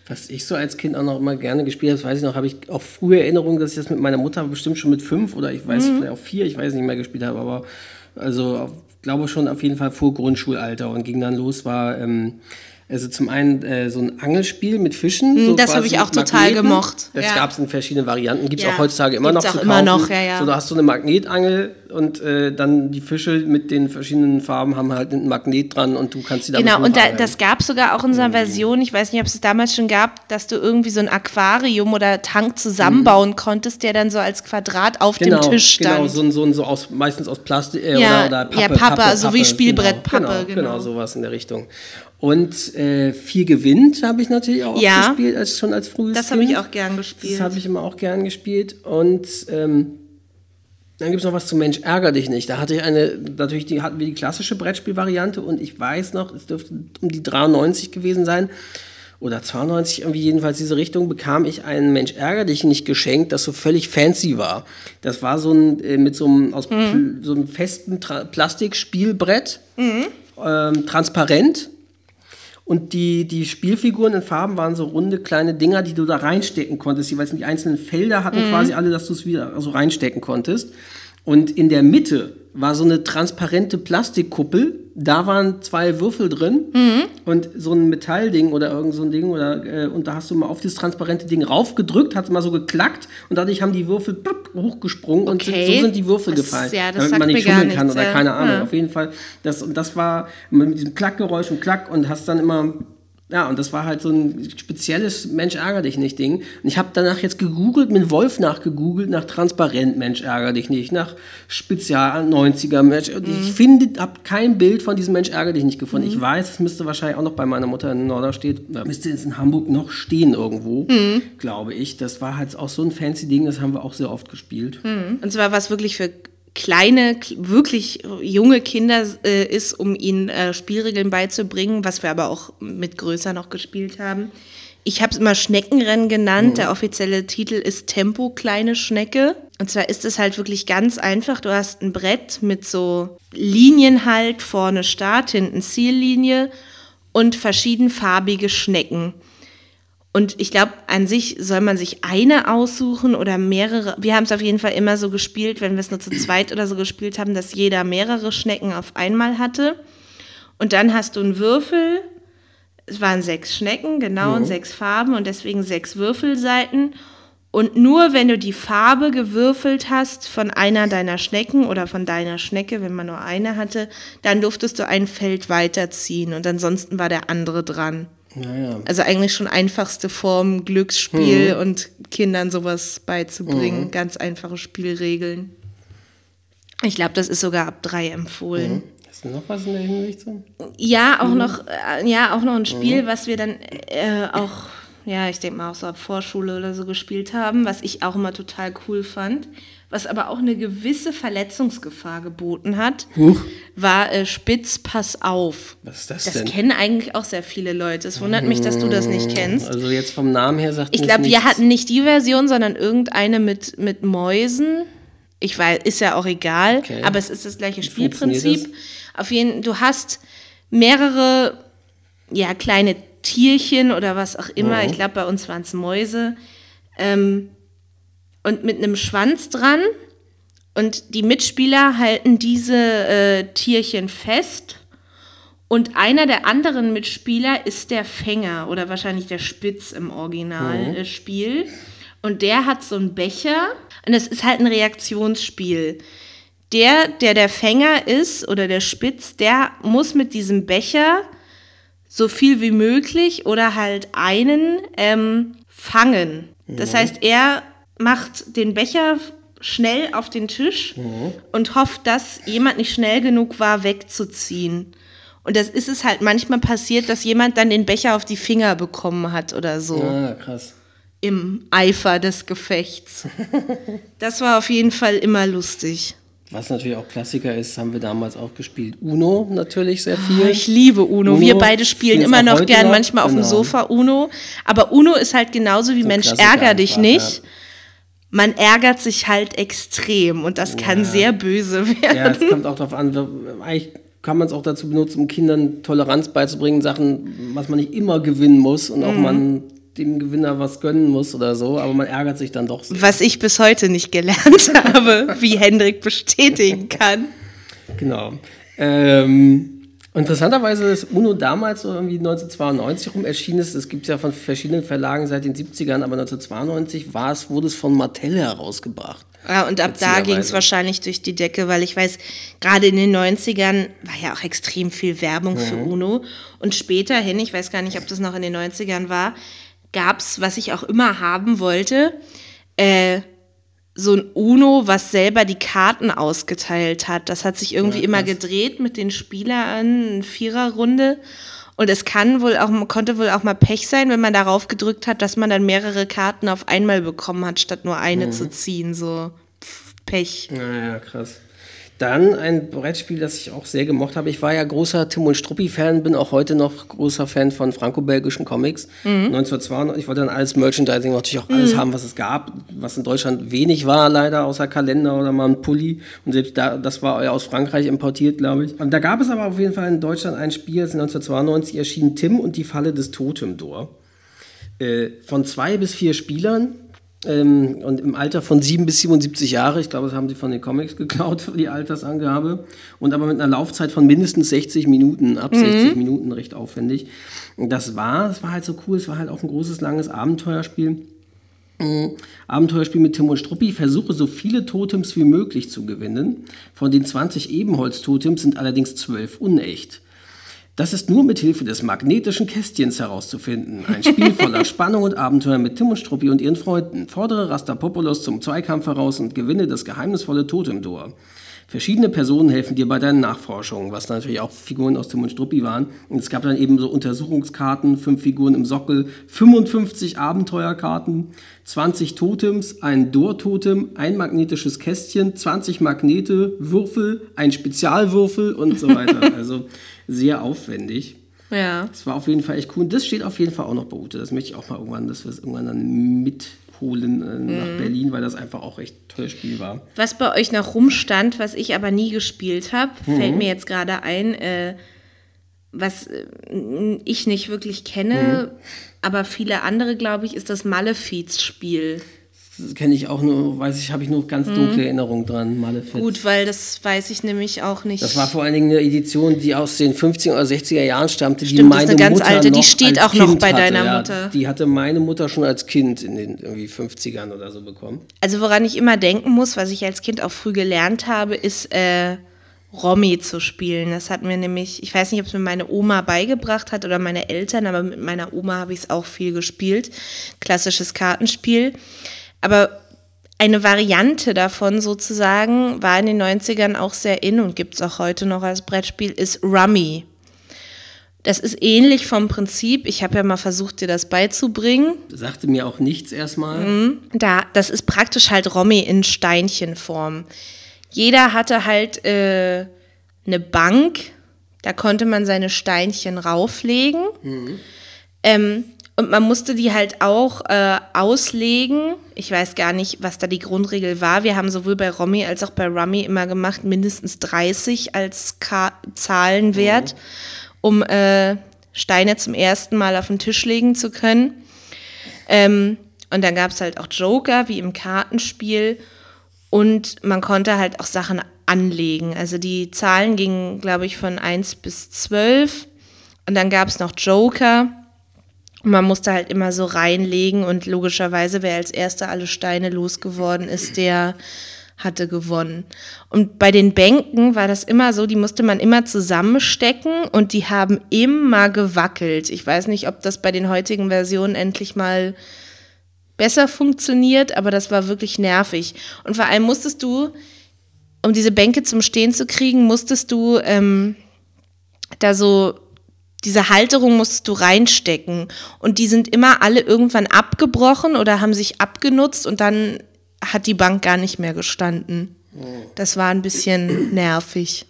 was ich so als Kind auch noch immer gerne gespielt habe, das weiß ich noch, habe ich auch frühe Erinnerungen, dass ich das mit meiner Mutter bestimmt schon mit fünf oder ich weiß vielleicht auch vier, ich weiß nicht mehr gespielt habe, aber also auf, glaube schon auf jeden Fall vor Grundschulalter und ging dann los, war ähm, also zum einen äh, so ein Angelspiel mit Fischen. so
Hm, das
quasi
habe ich auch total
Magneten.
gemocht,
Das
ja.
gab es in verschiedenen Varianten, gibt es
Ja,
auch heutzutage immer
gibt's
noch
auch
zu
immer
kaufen.
noch, ja, ja.
So, da hast du eine Magnetangel und äh, dann die Fische mit den verschiedenen Farben haben halt einen Magnet dran und du kannst sie damit
Genau, und da, das gab es sogar auch in so einer Version, ich weiß nicht, ob es es damals schon gab, dass du irgendwie so ein Aquarium oder Tank zusammenbauen konntest, der dann so als Quadrat auf dem Tisch stand.
Genau, so, ein- so, ein- so aus, meistens aus Plastik äh,
Ja,
oder, oder Pappe.
ja, Pappe, so wie Spielbrettpappe,
Genau, genau,
genau.
genau, sowas in der Richtung. Und äh, viel gewinnt habe ich natürlich auch
Ja.
gespielt, als, schon als frühes
Das habe ich auch gern gespielt.
Das habe ich immer auch gern gespielt. Und ähm, dann gibt es noch was zu Mensch, ärger dich nicht. Da hatte ich eine, natürlich die, hatten wir die klassische Brettspielvariante und ich weiß noch, es dürfte um die 93 gewesen sein oder 92, irgendwie jedenfalls diese Richtung, bekam ich ein Mensch, ärger dich nicht geschenkt, das so völlig fancy war. Das war so ein, äh, mit so einem, aus Pl- so einem festen Tra Plastikspielbrett, ähm, transparent. Und die, die Spielfiguren in Farben waren so runde kleine Dinger, die du da reinstecken konntest. Jeweils die einzelnen Felder hatten quasi alle, dass du es wieder so reinstecken konntest. Und in der Mitte war so eine transparente Plastikkuppel. Da waren zwei Würfel drin und so ein Metallding oder irgend so ein Ding. Oder, äh, und da hast du mal auf dieses transparente Ding raufgedrückt, hat mal so geklackt und dadurch haben die Würfel plupp, hochgesprungen und sind,
Okay.
so sind die Würfel
Das-
gefallen.
ja, das
damit man nicht schummeln kann
nichts,
oder keine Ahnung.
Ja.
Auf jeden Fall, das, und das war mit diesem Klackgeräusch und Klack und hast dann immer, ja, und das war halt so ein spezielles Mensch ärger dich nicht Ding. Und ich habe danach jetzt gegoogelt, mit Wolf nachgegoogelt, nach transparent Mensch ärger dich nicht, nach Spezial 90er Mensch. Und
Mhm.
ich finde, habe kein Bild von diesem Mensch ärger dich nicht gefunden. Ich weiß, es müsste wahrscheinlich auch noch bei meiner Mutter in Norderstedt, da müsste es in Hamburg noch stehen irgendwo,
Mhm.
glaube ich. Das war halt auch so ein fancy Ding, das haben wir auch sehr oft gespielt.
Und zwar was wirklich für kleine, kl- wirklich junge Kinder äh, ist, um ihnen äh, Spielregeln beizubringen, was wir aber auch mit größer noch gespielt haben. Ich habe es immer Schneckenrennen genannt. Der offizielle Titel ist Tempo kleine Schnecke. Und zwar ist es halt wirklich ganz einfach. Du hast ein Brett mit so Linien halt, vorne Start, hinten Ziellinie und verschiedenfarbige Schnecken. Und ich glaube, an sich soll man sich eine aussuchen oder mehrere. Wir haben es auf jeden Fall immer so gespielt, wenn wir es nur zu zweit oder so gespielt haben, dass jeder mehrere Schnecken auf einmal hatte. Und dann hast du einen Würfel. Es waren sechs Schnecken, genau, und sechs Farben und deswegen sechs Würfelseiten. Und nur wenn du die Farbe gewürfelt hast von einer deiner Schnecken oder von deiner Schnecke, wenn man nur eine hatte, dann durftest du ein Feld weiterziehen und ansonsten war der andere dran.
Naja.
Also eigentlich schon einfachste Form, Glücksspiel und Kindern sowas beizubringen. Ganz einfache Spielregeln. Ich glaube, das ist sogar ab drei empfohlen.
Hast du noch was in der Hinsicht? So?
Ja, auch noch, äh, ja, auch noch ein Spiel, was wir dann äh, auch, ja, ich denke mal auch so ab Vorschule oder so gespielt haben, was ich auch immer total cool fand, was aber auch eine gewisse Verletzungsgefahr geboten hat,
Huch.
war äh, Spitz, pass auf.
Was ist das,
Das
denn?
kennen eigentlich auch sehr viele Leute. Es wundert mich, dass du das nicht kennst.
Also jetzt vom Namen her sagt
Ich glaube, wir hatten nicht die Version, sondern irgendeine mit, mit Mäusen. Ich weiß, ist ja auch egal,
Okay.
aber es ist das gleiche Spielprinzip. Auf jeden du hast mehrere ja, kleine Tierchen oder was auch immer.
Mhm.
Ich glaube, bei uns waren es Mäuse. Ähm, und mit einem Schwanz dran. Und die Mitspieler halten diese äh, Tierchen fest. Und einer der anderen Mitspieler ist der Fänger oder wahrscheinlich der Spitz im Originalspiel. Und der hat so einen Becher. Und das ist halt ein Reaktionsspiel. Der, der der Fänger ist oder der Spitz, der muss mit diesem Becher so viel wie möglich oder halt einen ähm, fangen. Das heißt, er macht den Becher schnell auf den Tisch und hofft, dass jemand nicht schnell genug war, wegzuziehen. Und das ist es halt manchmal passiert, dass jemand dann den Becher auf die Finger bekommen hat oder so
Ah, krass.
im Eifer des Gefechts. Das war auf jeden Fall immer lustig.
Was natürlich auch Klassiker ist, haben wir damals auch gespielt. Uno natürlich sehr viel.
Oh, Ich liebe Uno.
Uno
Wir beide spielen immer noch gern
noch.
manchmal auf dem
Genau.
Sofa Uno. Aber Uno ist halt genauso wie Mensch,
Klassiker
ärger dich
einfach,
nicht.
ja.
Man ärgert sich halt extrem und das kann sehr böse werden.
Ja, es kommt auch darauf an, eigentlich kann man es auch dazu benutzen, um Kindern Toleranz beizubringen, Sachen, was man nicht immer gewinnen muss und auch
Mhm.
man dem Gewinner was gönnen muss oder so, aber man ärgert sich dann doch sehr.
Was ich bis heute nicht gelernt habe, wie Hendrik bestätigen kann.
Genau. Ähm, interessanterweise ist UNO damals so irgendwie 1992 rum erschienen ist. Es gibt es ja von verschiedenen Verlagen seit den 70ern, aber 1992 war es, wurde es von Mattel herausgebracht.
Ja, und ab da ging es wahrscheinlich durch die Decke, weil ich weiß, gerade in den 90ern war ja auch extrem viel Werbung für UNO. Und späterhin, ich weiß gar nicht, ob das noch in den 90ern war, gab es, was ich auch immer haben wollte, äh, so ein UNO, was selber die Karten ausgeteilt hat. Das hat sich irgendwie immer gedreht mit den Spielern, eine Viererrunde. Und es kann wohl auch, konnte wohl auch mal Pech sein, wenn man darauf gedrückt hat, dass man dann mehrere Karten auf einmal bekommen hat, statt nur eine zu ziehen. So pff, Pech.
Naja, krass. Dann ein Brettspiel, das ich auch sehr gemocht habe. Ich war ja großer Tim und Struppi-Fan, bin auch heute noch großer Fan von franco-belgischen Comics. 1992, ich wollte dann alles Merchandising, natürlich auch alles haben, was es gab, was in Deutschland wenig war, leider, außer Kalender oder mal ein Pulli. Und selbst da, das war ja aus Frankreich importiert, glaube ich. Und da gab es aber auf jeden Fall in Deutschland ein Spiel, das 1992 erschien, Tim und die Falle des Totemdor. Äh, von zwei bis vier Spielern ähm, und im Alter von 7 bis 77 Jahre. Ich glaube, das haben sie von den Comics geklaut für die Altersangabe. Und aber mit einer Laufzeit von mindestens 60 Minuten, ab 60 Minuten recht aufwendig. Und das war, das war halt so cool, es war halt auch ein großes, langes Abenteuerspiel. Mm, Abenteuerspiel mit Tim und Struppi. Versuche so viele Totems wie möglich zu gewinnen. Von den 20 Ebenholz-Totems sind allerdings 12 unecht. Das ist nur mit Hilfe des magnetischen Kästchens herauszufinden. Ein Spiel voller Spannung und Abenteuer mit Tim und Struppi und ihren Freunden. Fordere Rastapopoulos zum Zweikampf heraus und gewinne das geheimnisvolle Totemtor. Verschiedene Personen helfen dir bei deinen Nachforschungen, was natürlich auch Figuren aus Tim und Struppi waren. Und es gab dann eben so Untersuchungskarten, fünf Figuren im Sockel, 55 Abenteuerkarten, 20 Totems, ein Door-Totem, ein magnetisches Kästchen, 20 Magnete, Würfel, ein Spezialwürfel und so weiter. also sehr aufwendig.
Ja.
Es war auf jeden Fall echt cool. Und das steht auf jeden Fall auch noch bei Ute. Das möchte ich auch mal irgendwann, dass wir es irgendwann dann mitholen äh, nach Berlin, weil das einfach auch echt ein tolles Spiel war.
Was bei euch noch rumstand, was ich aber nie gespielt habe,
Mhm.
fällt mir jetzt gerade ein, äh, was äh, ich nicht wirklich kenne,
Mhm.
aber viele andere, glaube ich, ist das Malefiz-Spiel.
Das kenne ich auch nur, weiß ich, habe ich nur ganz dunkle Erinnerungen dran, Malefiz.
Mhm. Gut, weil das weiß ich nämlich auch nicht.
Das war vor allen Dingen eine Edition, die aus den 50er oder 60er Jahren stammte, die
Stimmt, das ist
meine
eine ganz
Mutter
alte, die
noch
steht auch noch
Kind
bei
hatte.
deiner
ja,
Mutter.
Die hatte meine Mutter schon als Kind in den irgendwie 50ern oder so bekommen.
Also woran ich immer denken muss, was ich als Kind auch früh gelernt habe, ist äh, Romy zu spielen. Das hat mir nämlich, ich weiß nicht, ob es mir meine Oma beigebracht hat oder meine Eltern, aber mit meiner Oma habe ich es auch viel gespielt. Klassisches Kartenspiel. Aber eine Variante davon sozusagen war in den 90ern auch sehr in und gibt es auch heute noch als Brettspiel, ist Rummy. Das ist ähnlich vom Prinzip. Ich habe ja mal versucht, dir das beizubringen.
Sagte mir auch nichts erstmal.
Mhm. Da, das ist praktisch halt Rummy in Steinchenform. Jeder hatte halt äh, eine Bank, da konnte man seine Steinchen rauflegen. Mhm. Ähm, und man musste die halt auch äh, auslegen. Ich weiß gar nicht, was da die Grundregel war. Wir haben sowohl bei Romy als auch bei Rummy immer gemacht, mindestens 30 als Ka Zahlenwert, mhm. um äh, Steine zum ersten Mal auf den Tisch legen zu können. Ähm, und dann gab es halt auch Joker, wie im Kartenspiel. Und man konnte halt auch Sachen anlegen. Also die Zahlen gingen, glaube ich, von 1 bis 12. Und dann gab es noch Joker. Man musste halt immer so reinlegen und logischerweise, wer als erster alle Steine losgeworden ist, der hatte gewonnen. Und bei den Bänken war das immer so, die musste man immer zusammenstecken und die haben immer gewackelt. Ich weiß nicht, ob das bei den heutigen Versionen endlich mal besser funktioniert, aber das war wirklich nervig. Und vor allem musstest du, um diese Bänke zum Stehen zu kriegen, musstest du ähm, da so diese Halterung musstest du reinstecken. Und die sind immer alle irgendwann abgebrochen oder haben sich abgenutzt und dann hat die Bank gar nicht mehr gestanden. Das war ein bisschen nervig.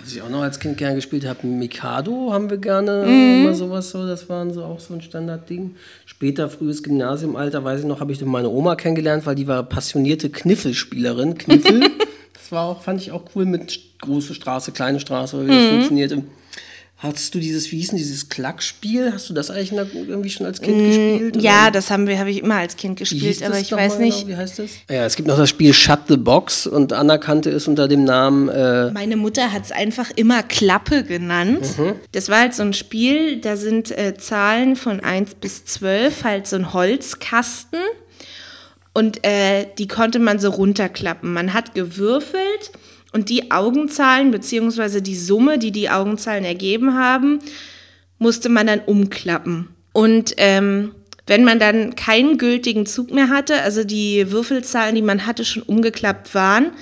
Was ich auch noch als Kind gerne gespielt habe, Mikado haben wir gerne mhm. immer sowas so. Das war so auch so ein Standardding. Später, frühes Gymnasiumalter, weiß ich noch, habe ich meine Oma kennengelernt, weil die war passionierte Kniffelspielerin. Kniffel, das war auch, fand ich auch cool mit große Straße, kleine Straße, wie das mhm. funktionierte. Hast du dieses, wie hieß denn dieses Klackspiel? Hast du das eigentlich irgendwie schon als Kind mm, gespielt?
Ja, oder? das haben wir, habe ich immer als Kind gespielt, aber ich weiß nicht.
Genau? Wie heißt das? Ja, es gibt noch das Spiel Shut the Box und Anna kannte es unter dem Namen. Äh
Meine Mutter hat es einfach immer Klappe genannt. Mhm. Das war halt so ein Spiel, da sind äh, Zahlen von 1 bis 12, halt so ein Holzkasten. Und äh, die konnte man so runterklappen. Man hat gewürfelt und die Augenzahlen beziehungsweise die Summe, die die Augenzahlen ergeben haben, musste man dann umklappen. Und ähm, wenn man dann keinen gültigen Zug mehr hatte, also die Würfelzahlen, die man hatte, schon umgeklappt waren,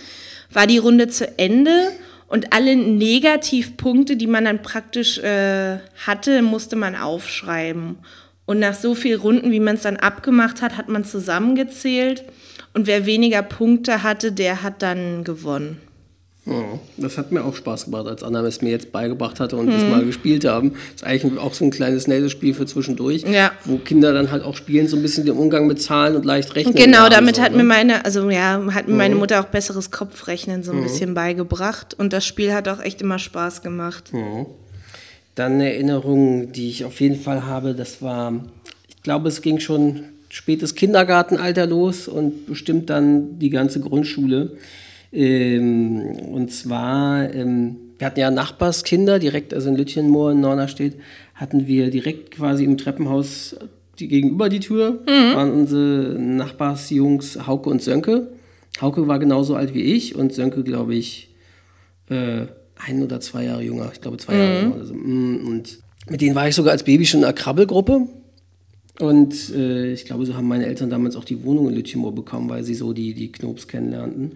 war die Runde zu Ende und alle Negativpunkte, die man dann praktisch äh, hatte, musste man aufschreiben. Und nach so vielen Runden, wie man es dann abgemacht hat, hat man zusammengezählt. Und wer weniger Punkte hatte, der hat dann gewonnen.
Das hat mir auch Spaß gemacht, als Anna es mir jetzt beigebracht hatte und wir mal gespielt haben. Das ist eigentlich auch so ein kleines nettes Spiel für zwischendurch, ja. wo Kinder dann halt auch spielen, so ein bisschen den Umgang mit Zahlen und leicht rechnen.
Genau, damit so, hat ne? mir meine, also ja, hat mir mhm. meine Mutter auch besseres Kopfrechnen so ein mhm. bisschen beigebracht und das Spiel hat auch echt immer Spaß gemacht.
Mhm. Dann eine Erinnerung, die ich auf jeden Fall habe, das war, ich glaube, es ging schon spätes Kindergartenalter los und bestimmt dann die ganze Grundschule. Ähm, und zwar, ähm, wir hatten ja Nachbarskinder direkt, also in Lütchenmoor in Nornerstedt, hatten wir direkt quasi im Treppenhaus die, gegenüber die Tür, mhm. waren unsere Nachbarsjungs Hauke und Sönke. Hauke war genauso alt wie ich und Sönke, glaube ich, äh, ein oder zwei Jahre jünger. Ich glaube, zwei mhm. Jahre jünger so. Mm, und mit denen war ich sogar als Baby schon in einer Krabbelgruppe. Und äh, ich glaube, so haben meine Eltern damals auch die Wohnung in Lütchenmoor bekommen, weil sie so die, die Knops kennenlernten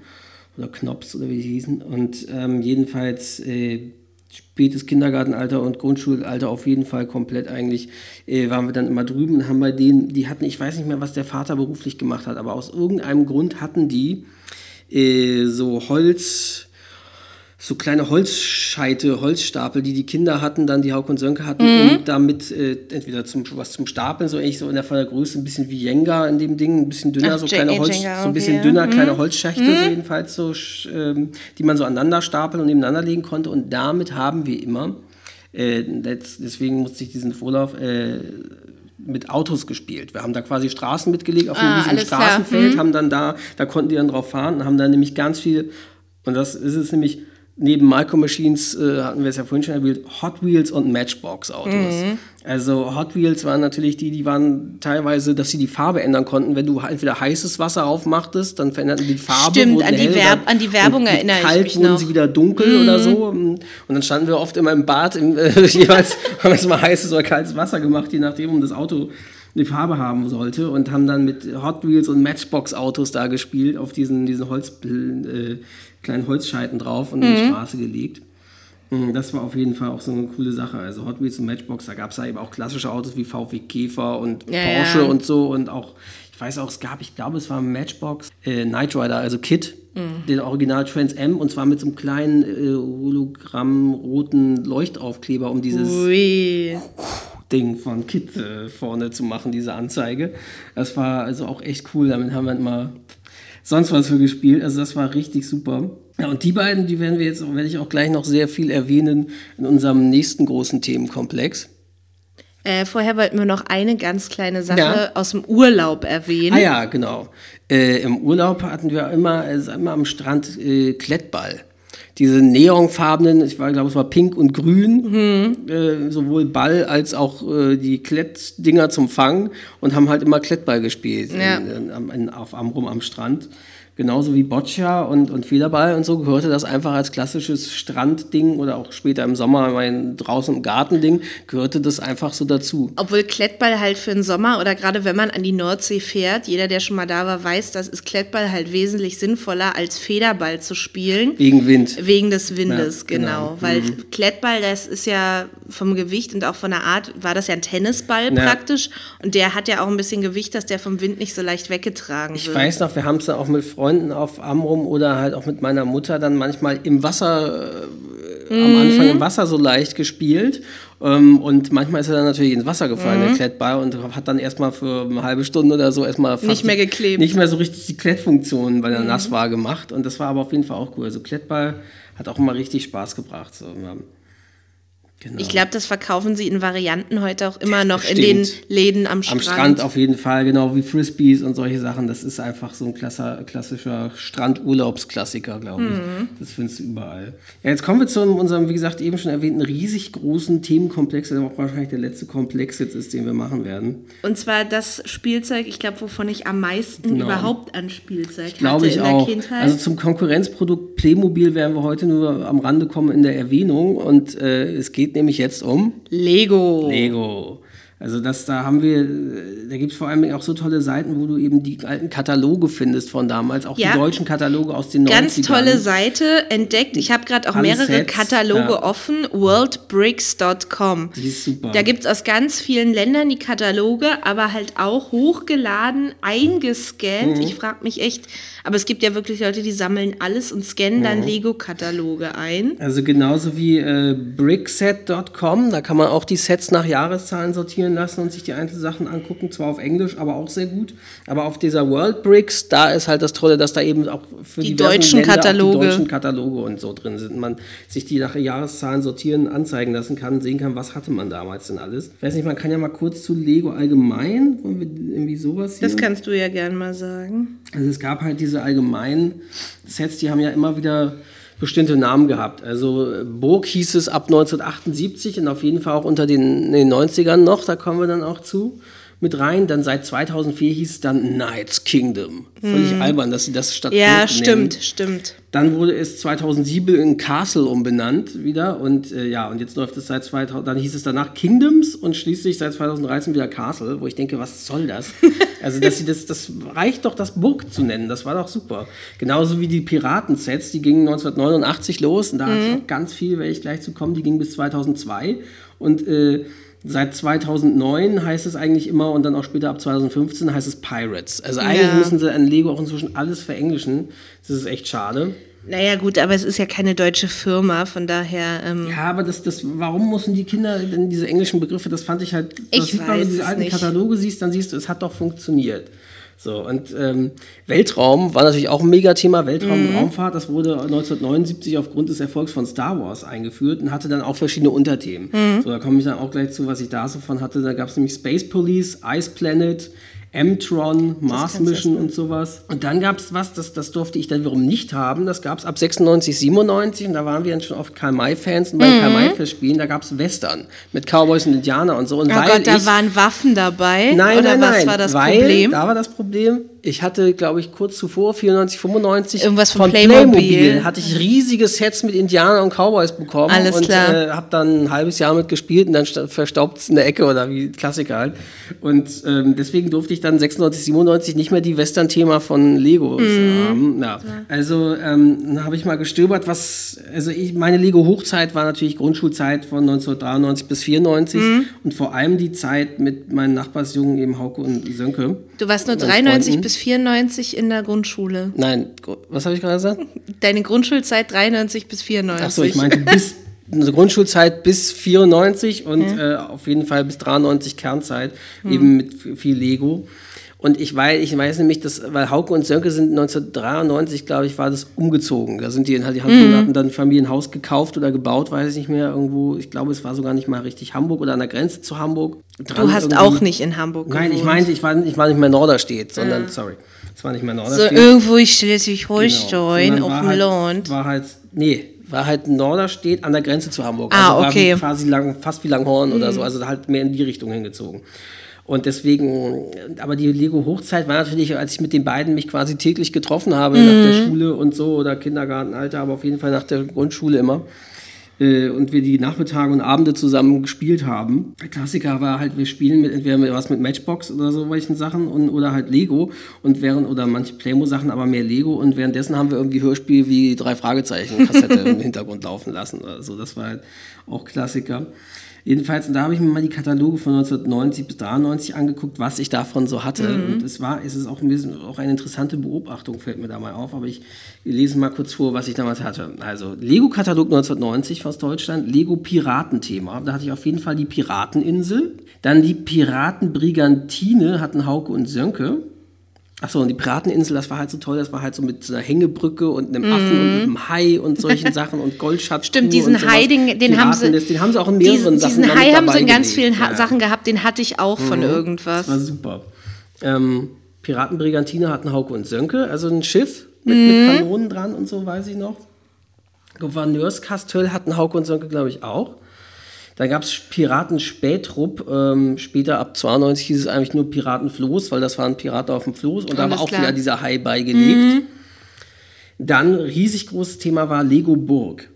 oder Knops oder wie sie hießen. Und ähm, jedenfalls äh, spätes Kindergartenalter und Grundschulalter auf jeden Fall komplett eigentlich, äh, waren wir dann immer drüben und haben bei denen, die hatten, ich weiß nicht mehr, was der Vater beruflich gemacht hat, aber aus irgendeinem Grund hatten die äh, so Holz, so kleine Holzscheite, Holzstapel, die die Kinder hatten, dann die Hauk und Sönke hatten, mhm. um damit äh, entweder zum, was zum Stapeln, so ähnlich so in der, von der Größe ein bisschen wie Jenga in dem Ding, ein bisschen dünner, Ach, so kleine Holz, Jenga, so ein bisschen okay. dünner, mhm. kleine Holzschächte, mhm. so jedenfalls so, ähm, die man so aneinander stapeln und nebeneinander legen konnte. Und damit haben wir immer, äh, deswegen musste ich diesen Vorlauf äh, mit Autos gespielt. Wir haben da quasi Straßen mitgelegt auf einem ah, riesigen Straßenfeld, mhm. haben dann da, da konnten die dann drauf fahren und haben dann nämlich ganz viel, und das ist es nämlich, neben Micro Machines äh, hatten wir es ja vorhin schon erwähnt, Hot Wheels und Matchbox Autos. Mhm. Also Hot Wheels waren natürlich die, die waren teilweise, dass sie die Farbe ändern konnten. Wenn du entweder heißes Wasser aufmachten, dann veränderten die Farbe.
Stimmt, an die, hell, an die, Werbung erinnere ich
kalt
mich
wurden sie wieder dunkel mhm. oder so. Und dann standen wir oft immer im Bad, im, äh, jeweils haben wir mal heißes oder kaltes Wasser gemacht, je nachdem, um das Auto eine Farbe haben sollte und haben dann mit Hot Wheels und Matchbox-Autos da gespielt, auf diesen, diesen Holz, äh, kleinen Holzscheiten drauf und in die Straße gelegt. Mhm, Das war auf jeden Fall auch so eine coole Sache. Also Hot Wheels und Matchbox, da gab es ja eben auch klassische Autos wie VW Käfer und
Ja,
Porsche
ja.
und so und auch, ich weiß auch, es gab, ich glaube, es war Matchbox, äh, Knight Rider, also Kit,
Mhm.
den Original Trans M und zwar mit so einem kleinen äh, Hologramm roten Leuchtaufkleber, um dieses
Ui.
Ding von Kit äh, vorne zu machen, diese Anzeige. Das war also auch echt cool. Damit haben wir mal sonst was für gespielt. Also das war richtig super. Ja, und die beiden, die werden wir jetzt, werde ich auch gleich noch sehr viel erwähnen in unserem nächsten großen Themenkomplex.
Äh, vorher wollten wir noch eine ganz kleine Sache
Ja.
aus dem Urlaub erwähnen.
Ah ja, genau. Äh, Im Urlaub hatten wir immer, also immer am Strand äh, Klettball. Diese neonfarbenen, ich war, glaube es war pink und grün, äh, sowohl Ball als auch äh, die Klettdinger zum Fangen und haben halt immer Klettball gespielt
Ja.
in, in, am- in, auf Amrum am Strand. Genauso wie Boccia und, und Federball und so gehörte das einfach als klassisches Strandding oder auch später im Sommer mein draußen im Gartending, gehörte das einfach so dazu.
Obwohl Klettball halt für den Sommer oder gerade wenn man an die Nordsee fährt, jeder, der schon mal da war, weiß, dass ist Klettball halt wesentlich sinnvoller als Federball zu spielen.
Wegen Wind.
Wegen des Windes,
Ja,
genau.
genau.
Weil Klettball, das ist ja vom Gewicht und auch von der Art, war das ja ein Tennisball
Ja.
praktisch. Und der hat ja auch ein bisschen Gewicht, dass der vom Wind nicht so leicht weggetragen
Ich
wird.
weiß noch, wir haben es dann auch mit Freunden auf Amrum oder halt auch mit meiner Mutter dann manchmal im Wasser, äh, am Anfang
Mhm.
im Wasser so leicht gespielt. Ähm, und manchmal ist er dann natürlich ins Wasser gefallen, der Klettball, und hat dann erstmal für eine halbe Stunde oder so erstmal fast
Mhm. Nicht mehr geklebt. Mhm.
Nicht mehr so richtig die Klettfunktion, weil er nass war, gemacht. Und das war aber auf jeden Fall auch cool. Also Klettball hat auch immer richtig Spaß gebracht. So. Genau.
Ich glaube, das verkaufen sie in Varianten heute auch immer noch in den
Bestimmt.
Läden am Strand.
Am Strand auf jeden Fall, genau wie Frisbees und solche Sachen. Das ist einfach so ein klasser, klassischer Strandurlaubsklassiker, glaube ich.
Mhm.
Das findest du überall. Ja, jetzt kommen wir zu unserem, wie gesagt, eben schon erwähnten riesig großen Themenkomplex, der auch wahrscheinlich der letzte Komplex jetzt ist, den wir machen werden.
Und zwar das Spielzeug, ich glaube, wovon ich am meisten
Genau.
überhaupt an Spielzeug
Glaube
hatte
ich
in
auch.
der Kindheit.
Also zum Konkurrenzprodukt Playmobil werden wir heute nur am Rande kommen in der Erwähnung. Und äh, es geht nämlich jetzt um
Lego.
Lego. Also das, da haben wir, da gibt es vor allem auch so tolle Seiten, wo du eben die alten Kataloge findest von damals, auch
Ja.
die deutschen Kataloge aus den
Ganz
90ern.
tolle Seite entdeckt. Ich habe gerade auch
Alle
mehrere
Sets,
Kataloge
ja.
offen. Worldbricks.com.
Die ist super.
Da gibt es aus ganz vielen Ländern die Kataloge, aber halt auch hochgeladen, eingescannt.
Mhm.
Ich frage mich echt, aber es gibt ja wirklich Leute, die sammeln alles und scannen
Mhm.
dann Lego-Kataloge ein.
Also genauso wie äh, brickset.com, da kann man auch die Sets nach Jahreszahlen sortieren lassen und sich die einzelnen Sachen angucken, zwar auf Englisch, aber auch sehr gut. Aber auf dieser World Bricks, da ist halt das Tolle, dass da eben auch für
Die deutschen
Länder
Kataloge.
die deutschen Kataloge und so drin sind. Man sich die nach Jahreszahlen sortieren, anzeigen lassen kann, sehen kann, was hatte man damals denn alles. Ich weiß nicht, man kann ja mal kurz zu Lego allgemein, wollen wir irgendwie sowas hier?
Das kannst du ja gern mal sagen.
Also es gab halt diese allgemeinen Sets, die haben ja immer wieder bestimmte Namen gehabt. Also Burg hieß es ab 1978 und auf jeden Fall auch unter den, den 90ern noch, da kommen wir dann auch zu, mit rein. Dann seit 2004 hieß es dann Knights Kingdom. Völlig albern, dass sie das statt
Mhm. Ja, stimmt,
nennen.
stimmt.
Dann wurde es 2007 in Castle umbenannt wieder und äh, ja, und jetzt läuft es seit 2000, dann hieß es danach Kingdoms und schließlich seit 2013 wieder Castle, wo ich denke, was soll das? also, dass sie das, das reicht doch, das Burg zu nennen, das war doch super. Genauso wie die Piratensets, die gingen 1989 los und da hatte ich auch ganz viel, werde ich gleich zu kommen, die gingen bis 2002 und äh, Seit 2009 heißt es eigentlich immer und dann auch später ab 2015 heißt es Pirates. Also eigentlich
Ja.
müssen sie an Lego auch inzwischen alles verenglischen. Das ist echt schade.
Naja, gut, aber es ist ja keine deutsche Firma, von daher. Ähm,
Ja, aber das, das, warum müssen die Kinder denn diese englischen Begriffe, das fand ich halt,
Ich
man, wenn
weiß
du diese
es
alten
nicht.
Kataloge siehst, dann siehst du, es hat doch funktioniert. So, und ähm, Weltraum war natürlich auch ein Megathema, Weltraum
Mhm.
und Raumfahrt, das wurde 1979 aufgrund des Erfolgs von Star Wars eingeführt und hatte dann auch verschiedene Unterthemen.
Mhm.
So, da komme ich dann auch gleich zu, was ich da so von hatte. Da gab es nämlich Space Police, Ice Planet, M-Tron, Mars Mission und sowas. Und dann gab es was, das, das durfte ich dann wiederum nicht haben. Das gab es ab 96, 97 und da waren wir dann schon oft Karl-May-Fans und bei
Mhm.
Karl-May-Festspielen, da gab es Western mit Cowboys und Indianer und so. Und
oh
weil
Gott, da
ich,
waren Waffen dabei.
Nein,
Oder
nein,
was
nein.
war das
weil,
Problem?
Da war das Problem, ich hatte, glaube ich, kurz zuvor, 94, 95,
Irgendwas von Playmobil.
hatte ich riesige Sets mit Indianern und Cowboys bekommen.
Alles
und
klar.
Äh, habe dann ein halbes Jahr mit gespielt und dann sta- verstaubt es in der Ecke oder wie Klassiker halt. Und ähm, deswegen durfte ich dann 96, 97 nicht mehr die Western-Thema von Lego
Mhm.
haben. Ja. Also ähm, habe ich mal gestöbert, was, also ich, meine Lego-Hochzeit war natürlich Grundschulzeit von 1993 bis 94
Mhm.
und vor allem die Zeit mit meinen Nachbarsjungen eben Hauke und Sönke.
Du warst nur
Meinen
93
Freunden.
Bis 94 in der Grundschule.
Nein, was habe ich gerade gesagt?
Deine Grundschulzeit 93 bis 94.
Achso, ich meinte bis eine Grundschulzeit bis 94 und äh, auf jeden Fall bis 93 Kernzeit, eben mit viel Lego. Und ich weiß, ich weiß nämlich, dass, weil Hauke und Sönke sind 1993, glaube ich, war das umgezogen. Da sind die, die haben, hatten dann ein Familienhaus gekauft oder gebaut, weiß ich nicht mehr, irgendwo. Ich glaube, es war sogar nicht mal richtig Hamburg oder an der Grenze zu Hamburg. Dran
Du hast
irgendwie-
auch nicht in Hamburg
Nein, ich
gewohnt.
meinte, ich war, ich war nicht mehr Norderstedt, sondern, sorry, es war nicht mehr
So
Norderstedt.
irgendwo in
Genau,
Schleswig-Holstein
sondern
auf dem
halt,
Land.
War halt, nee, war halt Norderstedt an der Grenze zu Hamburg.
Ah,
also
okay.
War quasi lang, fast wie Langhorn oder so, also halt mehr in die Richtung hingezogen. Und deswegen, aber die Lego-Hochzeit war natürlich, als ich mit den beiden mich quasi täglich getroffen habe, nach
Mhm.
der Schule und so, oder Kindergartenalter, aber auf jeden Fall nach der Grundschule immer. Äh, und wir die Nachmittage und Abende zusammen gespielt haben. Der Klassiker war halt, wir spielen mit entweder was mit Matchbox oder so welchen Sachen und, oder halt Lego und während oder manche Playmo-Sachen, aber mehr Lego und währenddessen haben wir irgendwie Hörspiel wie drei Fragezeichen Kassette im Hintergrund laufen lassen oder so. Das war halt auch Klassiker. Jedenfalls, und da habe ich mir mal die Kataloge von 1990 bis 93 angeguckt, was ich davon so hatte. Und es war, es ist auch, ein bisschen, auch eine interessante Beobachtung, fällt mir da mal auf, aber ich lese mal kurz vor, was ich damals hatte. Also, Lego-Katalog 1990 aus Deutschland, Lego-Piratenthema. Da hatte ich auf jeden Fall die Pirateninsel. Dann die Piratenbrigantine hatten Hauke und Sönke. Achso, und die Pirateninsel, das war halt so toll, das war halt so mit so einer Hängebrücke und einem Affen und mit einem Hai und solchen Sachen und Goldschatz.
Mhm. Stimmt, diesen Hai, den, den haben sie.
Den haben sie auch in mehreren
diesen,
Sachen
Diesen Hai haben sie in ganz
gelegt.
vielen ha
Ja.
Sachen gehabt, den hatte ich auch von irgendwas.
Das war super. Ähm, Piratenbrigantine hatten Hauke und Sönke, also ein Schiff mit,
Mhm.
mit Kanonen dran und so, weiß ich noch. Gouverneurskastell hatten Hauke und Sönke, glaube ich, auch. Dann gab es Piraten Spätrupp. Ähm, später ab 92 hieß es eigentlich nur Piratenfloß, weil das waren Piraten auf dem Floß und da
Alles
war auch
klar.
wieder dieser Hai beigelegt. Dann riesig großes Thema war Lego Burg.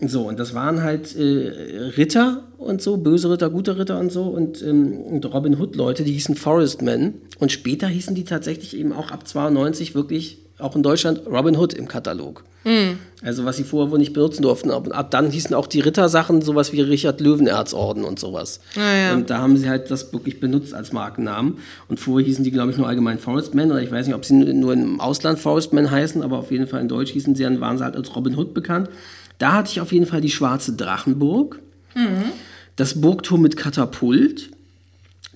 So, und das waren halt äh, Ritter und so, böse Ritter, gute Ritter und so und, ähm, und Robin Hood-Leute, die hießen Forestmen. Und später hießen die tatsächlich eben auch ab 92 wirklich, auch in Deutschland, Robin Hood im Katalog. Also was sie vorher wohl nicht benutzen durften. Ab, ab dann hießen auch die Rittersachen sowas wie Richard Löwenerzorden und sowas.
ja.
Und da haben sie halt das wirklich benutzt als Markennamen. Und vorher hießen die, glaube ich, nur allgemein Forestmen. Oder ich weiß nicht, ob sie nur im Ausland Forestmen heißen, aber auf jeden Fall in Deutsch hießen sie, dann waren sie halt als Robin Hood bekannt. Da hatte ich auf jeden Fall die schwarze Drachenburg, das Burgturm mit Katapult,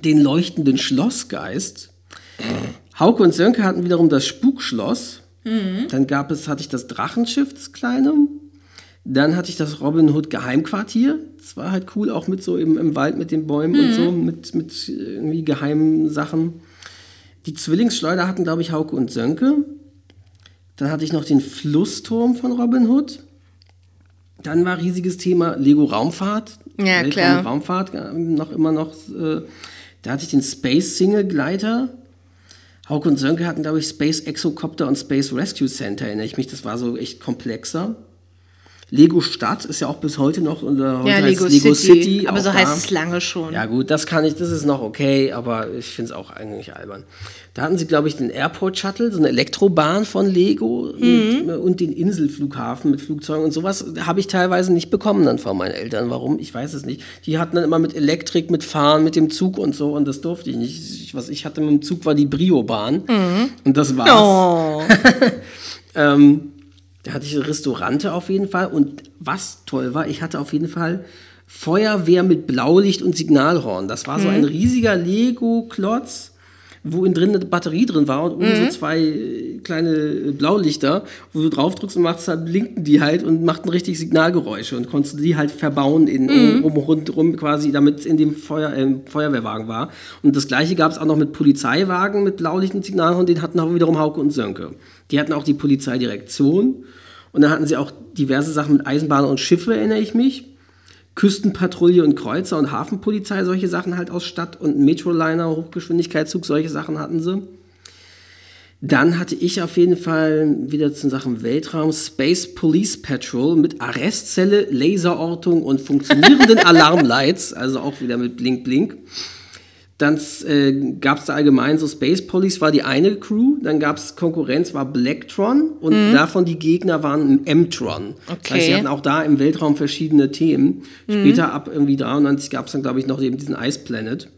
den leuchtenden Schlossgeist. Hauke und Sönke hatten wiederum das Spukschloss. Dann gab es, hatte ich das Drachenschiff, das kleine. Dann hatte ich das Robin Hood Geheimquartier. Das war halt cool, auch mit so im, im Wald mit den Bäumen und so, mit, mit irgendwie geheimen Sachen. Die Zwillingsschleuder hatten, glaube ich, Hauke und Sönke. Dann hatte ich noch den Flussturm von Robin Hood. Dann war riesiges Thema Lego Raumfahrt.
Ja,
Weltraum-
klar.
Raumfahrt, äh, noch immer noch. Äh, da hatte ich den Space Single Gleiter. Hauke und Sönke hatten, glaube ich, Space Exocopter und Space Rescue Center, erinnere ich mich. Das war so echt komplexer. Lego Stadt ist ja auch bis heute noch unter heute
Ja, Lego,
Lego
City.
City.
Aber so
da.
heißt es lange schon.
Ja gut, das kann ich, das ist noch okay, aber ich finde es auch eigentlich albern. Da hatten sie, glaube ich, den Airport Shuttle, so eine Elektrobahn von Lego
Mhm.
mit, und den Inselflughafen mit Flugzeugen und sowas habe ich teilweise nicht bekommen dann von meinen Eltern. Warum? Ich weiß es nicht. Die hatten dann immer mit Elektrik, mit Fahren, mit dem Zug und so und das durfte ich nicht. Ich- Was ich hatte mit dem Zug war die Brio-Bahn und das war's.
Oh.
Ähm, da hatte ich Restaurante auf jeden Fall. Und was toll war, ich hatte auf jeden Fall Feuerwehr mit Blaulicht und Signalhorn. Das war so ein riesiger Lego-Klotz, wo innen drin eine Batterie drin war und oben so zwei kleine Blaulichter, wo du draufdrückst und machst, dann blinken die halt und machten richtig Signalgeräusche und konntest die halt verbauen in, um, rundherum quasi, damit es in dem Feuer, äh, Feuerwehrwagen war. Und das gleiche gab es auch noch mit Polizeiwagen mit Blaulicht und Signalhorn, den hatten auch wiederum Hauke und Sönke. Die hatten auch die Polizeidirektion und dann hatten sie auch diverse Sachen mit Eisenbahn und Schiffe, erinnere ich mich. Küstenpatrouille und Kreuzer und Hafenpolizei, solche Sachen halt aus Stadt und Metroliner, Hochgeschwindigkeitszug, solche Sachen hatten sie. Dann hatte ich auf jeden Fall wieder zu Sachen Weltraum Space Police Patrol mit Arrestzelle, Laserortung und funktionierenden Alarmlights, also auch wieder mit Blink Blink. Dann äh, gab es da allgemein so Space Police war die eine Crew, dann gab es Konkurrenz war Blacktron und mhm. davon die Gegner waren M-Tron. Okay. Das heißt, sie hatten auch da im Weltraum verschiedene Themen. Mhm. Später ab irgendwie 93 gab es dann glaube ich noch eben diesen Ice Planet.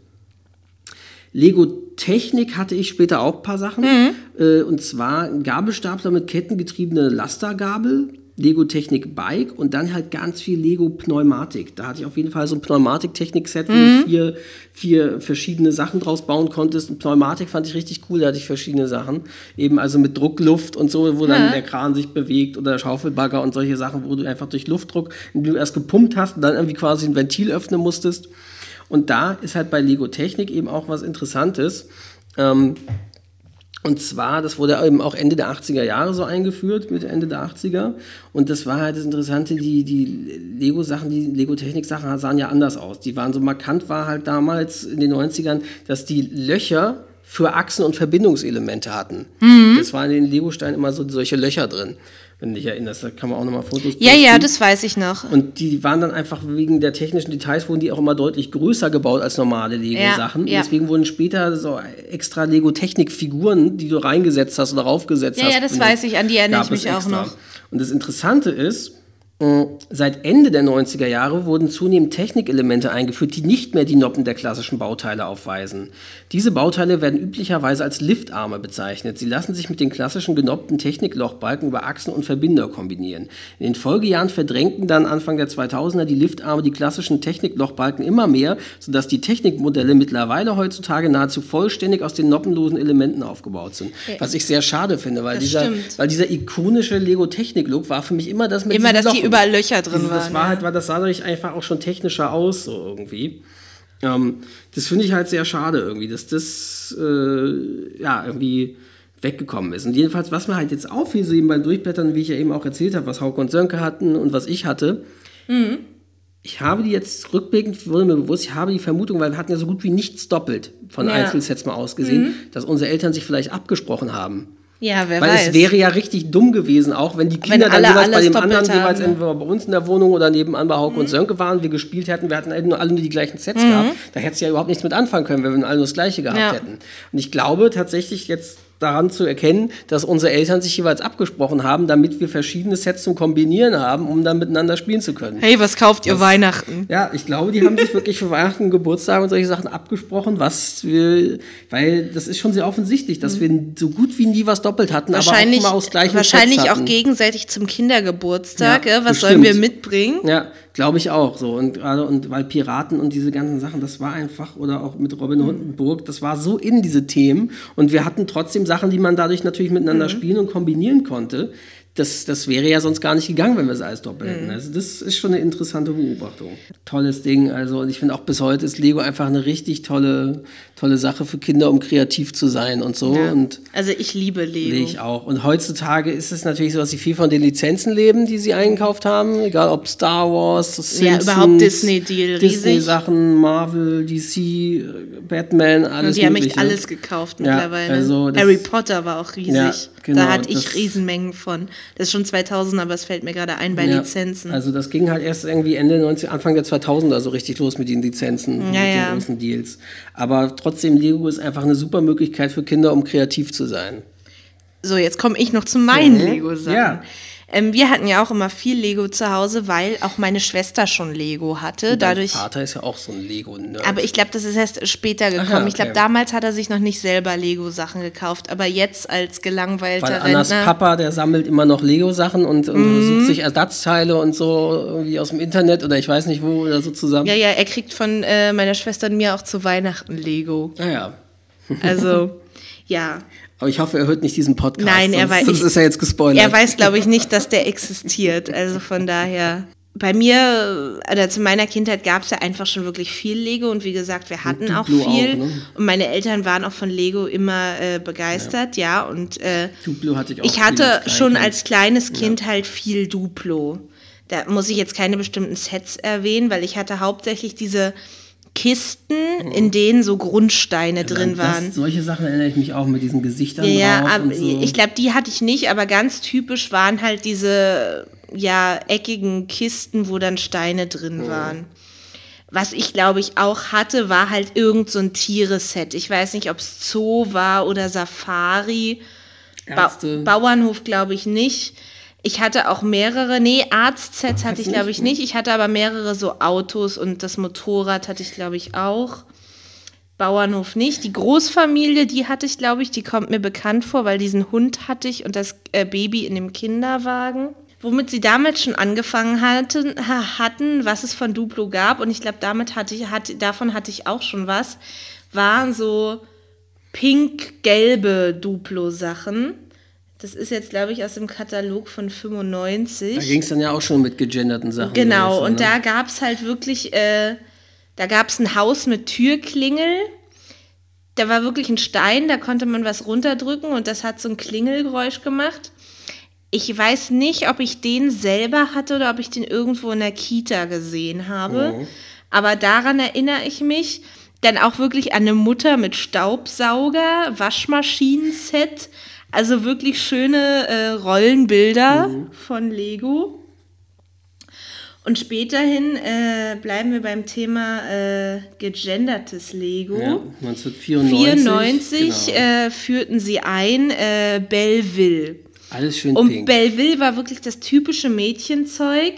Lego Technik hatte ich später auch ein paar Sachen. Mhm. Äh, und zwar Gabelstapler mit kettengetriebene Lastergabel, Lego Technik Bike und dann halt ganz viel Lego Pneumatik. Da hatte ich auf jeden Fall so ein Pneumatik-Technik-Set, wo mhm. du vier, vier verschiedene Sachen draus bauen konntest. Und Pneumatik fand ich richtig cool, da hatte ich verschiedene Sachen. Eben also mit Druckluft und so, wo dann ja. der Kran sich bewegt oder Schaufelbagger und solche Sachen, wo du einfach durch Luftdruck, du erst gepumpt hast und dann irgendwie quasi ein Ventil öffnen musstest. Und da ist halt bei Lego Technik eben auch was Interessantes. Ähm, und zwar, das wurde eben auch Ende der 80er Jahre so eingeführt, mit Ende der 80er. Und das war halt das Interessante, die, die Lego-Sachen, die Lego-Technik-Sachen sahen ja anders aus. Die waren so markant, war halt damals in den 90ern, dass die Löcher für Achsen und Verbindungselemente hatten. Mhm. Das waren in den Lego-Steinen immer so solche Löcher drin wenn du dich erinnerst. Da kann man auch nochmal Fotos
Ja, posten. ja, das weiß ich noch.
Und die waren dann einfach wegen der technischen Details, wurden die auch immer deutlich größer gebaut als normale Lego-Sachen. Ja, ja. Deswegen wurden später so extra Lego-Technik-Figuren, die du reingesetzt hast oder raufgesetzt
ja,
hast.
Ja, das weiß ich, an die erinnere ich mich auch noch.
Und das Interessante ist, seit Ende der 90er Jahre wurden zunehmend Technikelemente eingeführt, die nicht mehr die Noppen der klassischen Bauteile aufweisen. Diese Bauteile werden üblicherweise als Liftarme bezeichnet. Sie lassen sich mit den klassischen genoppten Techniklochbalken über Achsen und Verbinder kombinieren. In den Folgejahren verdrängten dann Anfang der 2000er die Liftarme die klassischen Techniklochbalken immer mehr, sodass die Technikmodelle mittlerweile heutzutage nahezu vollständig aus den noppenlosen Elementen aufgebaut sind. Was ich sehr schade finde, weil, dieser, weil dieser ikonische Lego-Technik-Look war für mich immer das
mit immer, dass die überall Löcher drin waren.
Das war halt, weil das sah dadurch einfach auch schon technischer aus, so irgendwie. Ähm, das finde ich halt sehr schade irgendwie, dass das äh, ja irgendwie weggekommen ist. Und jedenfalls, was mir halt jetzt auffiel, so eben beim Durchblättern, wie ich ja eben auch erzählt habe, was Hauke und Sönke hatten und was ich hatte, mhm. ich habe die jetzt rückblickend, wurde mir bewusst, ich habe die Vermutung, weil wir hatten ja so gut wie nichts doppelt von ja. Einzelsets mal ausgesehen, mhm. dass unsere Eltern sich vielleicht abgesprochen haben.
Ja, wer
Weil
weiß.
es wäre ja richtig dumm gewesen, auch wenn die Kinder wenn dann jeweils bei dem anderen haben. jeweils entweder bei uns in der Wohnung oder nebenan bei Hauke mhm. und Sönke waren, wir gespielt hätten, wir hatten alle nur die gleichen Sets mhm. gehabt. Da hätte es ja überhaupt nichts mit anfangen können, wenn wir alle nur das Gleiche gehabt ja. hätten. Und ich glaube tatsächlich jetzt daran zu erkennen, dass unsere Eltern sich jeweils abgesprochen haben, damit wir verschiedene Sets zum Kombinieren haben, um dann miteinander spielen zu können.
Hey, was kauft ihr das, Weihnachten?
Ja, ich glaube, die haben sich wirklich für Weihnachten, Geburtstag und solche Sachen abgesprochen, was wir, weil das ist schon sehr offensichtlich, dass mhm. wir so gut wie nie was doppelt hatten,
wahrscheinlich,
aber auch immer aus gleichen
Wahrscheinlich auch gegenseitig zum Kindergeburtstag, ja, was bestimmt. sollen wir mitbringen?
Ja, Glaube ich auch so. Und gerade und weil Piraten und diese ganzen Sachen, das war einfach, oder auch mit Robin Hood und Burg, das war so in diese Themen. Und wir hatten trotzdem Sachen, die man dadurch natürlich miteinander mhm. spielen und kombinieren konnte das, das wäre ja sonst gar nicht gegangen, wenn wir es alles doppelt hätten. Mhm. Also das ist schon eine interessante Beobachtung. Tolles Ding. Also und ich finde auch bis heute ist Lego einfach eine richtig tolle, tolle Sache für Kinder, um kreativ zu sein und so. Ja. Und
also ich liebe Lego.
Ich auch. Und heutzutage ist es natürlich so, dass sie viel von den Lizenzen leben, die sie eingekauft haben. Egal ob Star Wars, Simpsons, ja,
überhaupt Disney-Deal,
Disney-Sachen, Marvel, DC, Batman, alles
Und die haben echt alles gekauft mittlerweile. Ja, also Harry Potter war auch riesig. Ja, genau, da hatte ich Riesenmengen von. Das ist schon 2000, aber es fällt mir gerade ein bei ja, Lizenzen.
Also das ging halt erst irgendwie Ende 90, Anfang der 2000er so richtig los mit den Lizenzen, ja, mit ja. den großen Deals. Aber trotzdem, Lego ist einfach eine super Möglichkeit für Kinder, um kreativ zu sein.
So, jetzt komme ich noch zu meinen. Lego-Sachen. Ja. Ähm, wir hatten ja auch immer viel Lego zu Hause, weil auch meine Schwester schon Lego hatte.
Und Dadurch, Vater ist ja auch so ein Lego-Nerd.
Aber ich glaube, das ist erst später gekommen. Aha, okay. Ich glaube, damals hat er sich noch nicht selber Lego-Sachen gekauft, aber jetzt als gelangweilter weil
Annas Rentner, Papa, der sammelt immer noch Lego-Sachen und, und mhm. sucht sich Ersatzteile und so irgendwie aus dem Internet oder ich weiß nicht wo oder so zusammen.
Ja, ja, er kriegt von äh, meiner Schwester und mir auch zu Weihnachten Lego.
Ah ja.
also, ja.
Aber ich hoffe, er hört nicht diesen Podcast.
Nein, er weiß.
Sonst ist er jetzt gespoilert.
Er weiß, glaube ich, nicht, dass der existiert. Also von daher. Bei mir, oder zu meiner Kindheit gab es ja einfach schon wirklich viel Lego und wie gesagt, wir hatten auch viel. Auch, ne? Und meine Eltern waren auch von Lego immer äh, begeistert, ja. ja und äh,
Duplo hatte ich auch.
Ich hatte als schon als kleines Kind ja. halt viel Duplo. Da muss ich jetzt keine bestimmten Sets erwähnen, weil ich hatte hauptsächlich diese Kisten, in denen so Grundsteine drin waren.
Das, solche Sachen erinnere ich mich auch mit diesen Gesichtern
Ja,
drauf
aber
so.
ich glaube, die hatte ich nicht, aber ganz typisch waren halt diese ja eckigen Kisten, wo dann Steine drin waren. Was ich glaube ich auch hatte, war halt irgend so ein Tiereset. Ich weiß nicht, ob es Zoo war oder Safari. Ba. Bauernhof glaube ich nicht. Ich hatte auch mehrere, nee, Arztsets hatte ich glaube ich nicht. Ich hatte aber mehrere so Autos und das Motorrad hatte ich glaube ich auch. Bauernhof nicht. Die Großfamilie, die hatte ich, glaube ich, die kommt mir bekannt vor, weil diesen Hund hatte ich und das äh, Baby in dem Kinderwagen. Womit sie damals schon angefangen hatten, ha- hatten, was es von Duplo gab, und ich glaube, damit hatte ich, hatte, davon hatte ich auch schon was, waren so pink-gelbe Duplo-Sachen. Das ist jetzt, glaube ich, aus dem Katalog von 95.
Da ging es dann ja auch schon mit gegenderten Sachen.
Genau,
los,
und
ne?
da gab es halt wirklich, äh, da gab es ein Haus mit Türklingel. Da war wirklich ein Stein, da konnte man was runterdrücken und das hat so ein Klingelgeräusch gemacht. Ich weiß nicht, ob ich den selber hatte oder ob ich den irgendwo in der Kita gesehen habe. Aber daran erinnere ich mich. Dann auch wirklich an eine Mutter mit Staubsauger, Waschmaschinen-Set. Also wirklich schöne äh, Rollenbilder von Lego. Und späterhin äh, bleiben wir beim Thema äh, gegendertes Lego.
Ja, 1994.
94
genau.
äh, führten sie ein äh, Belleville.
Alles schön
Und
pink.
Belleville war wirklich das typische Mädchenzeug.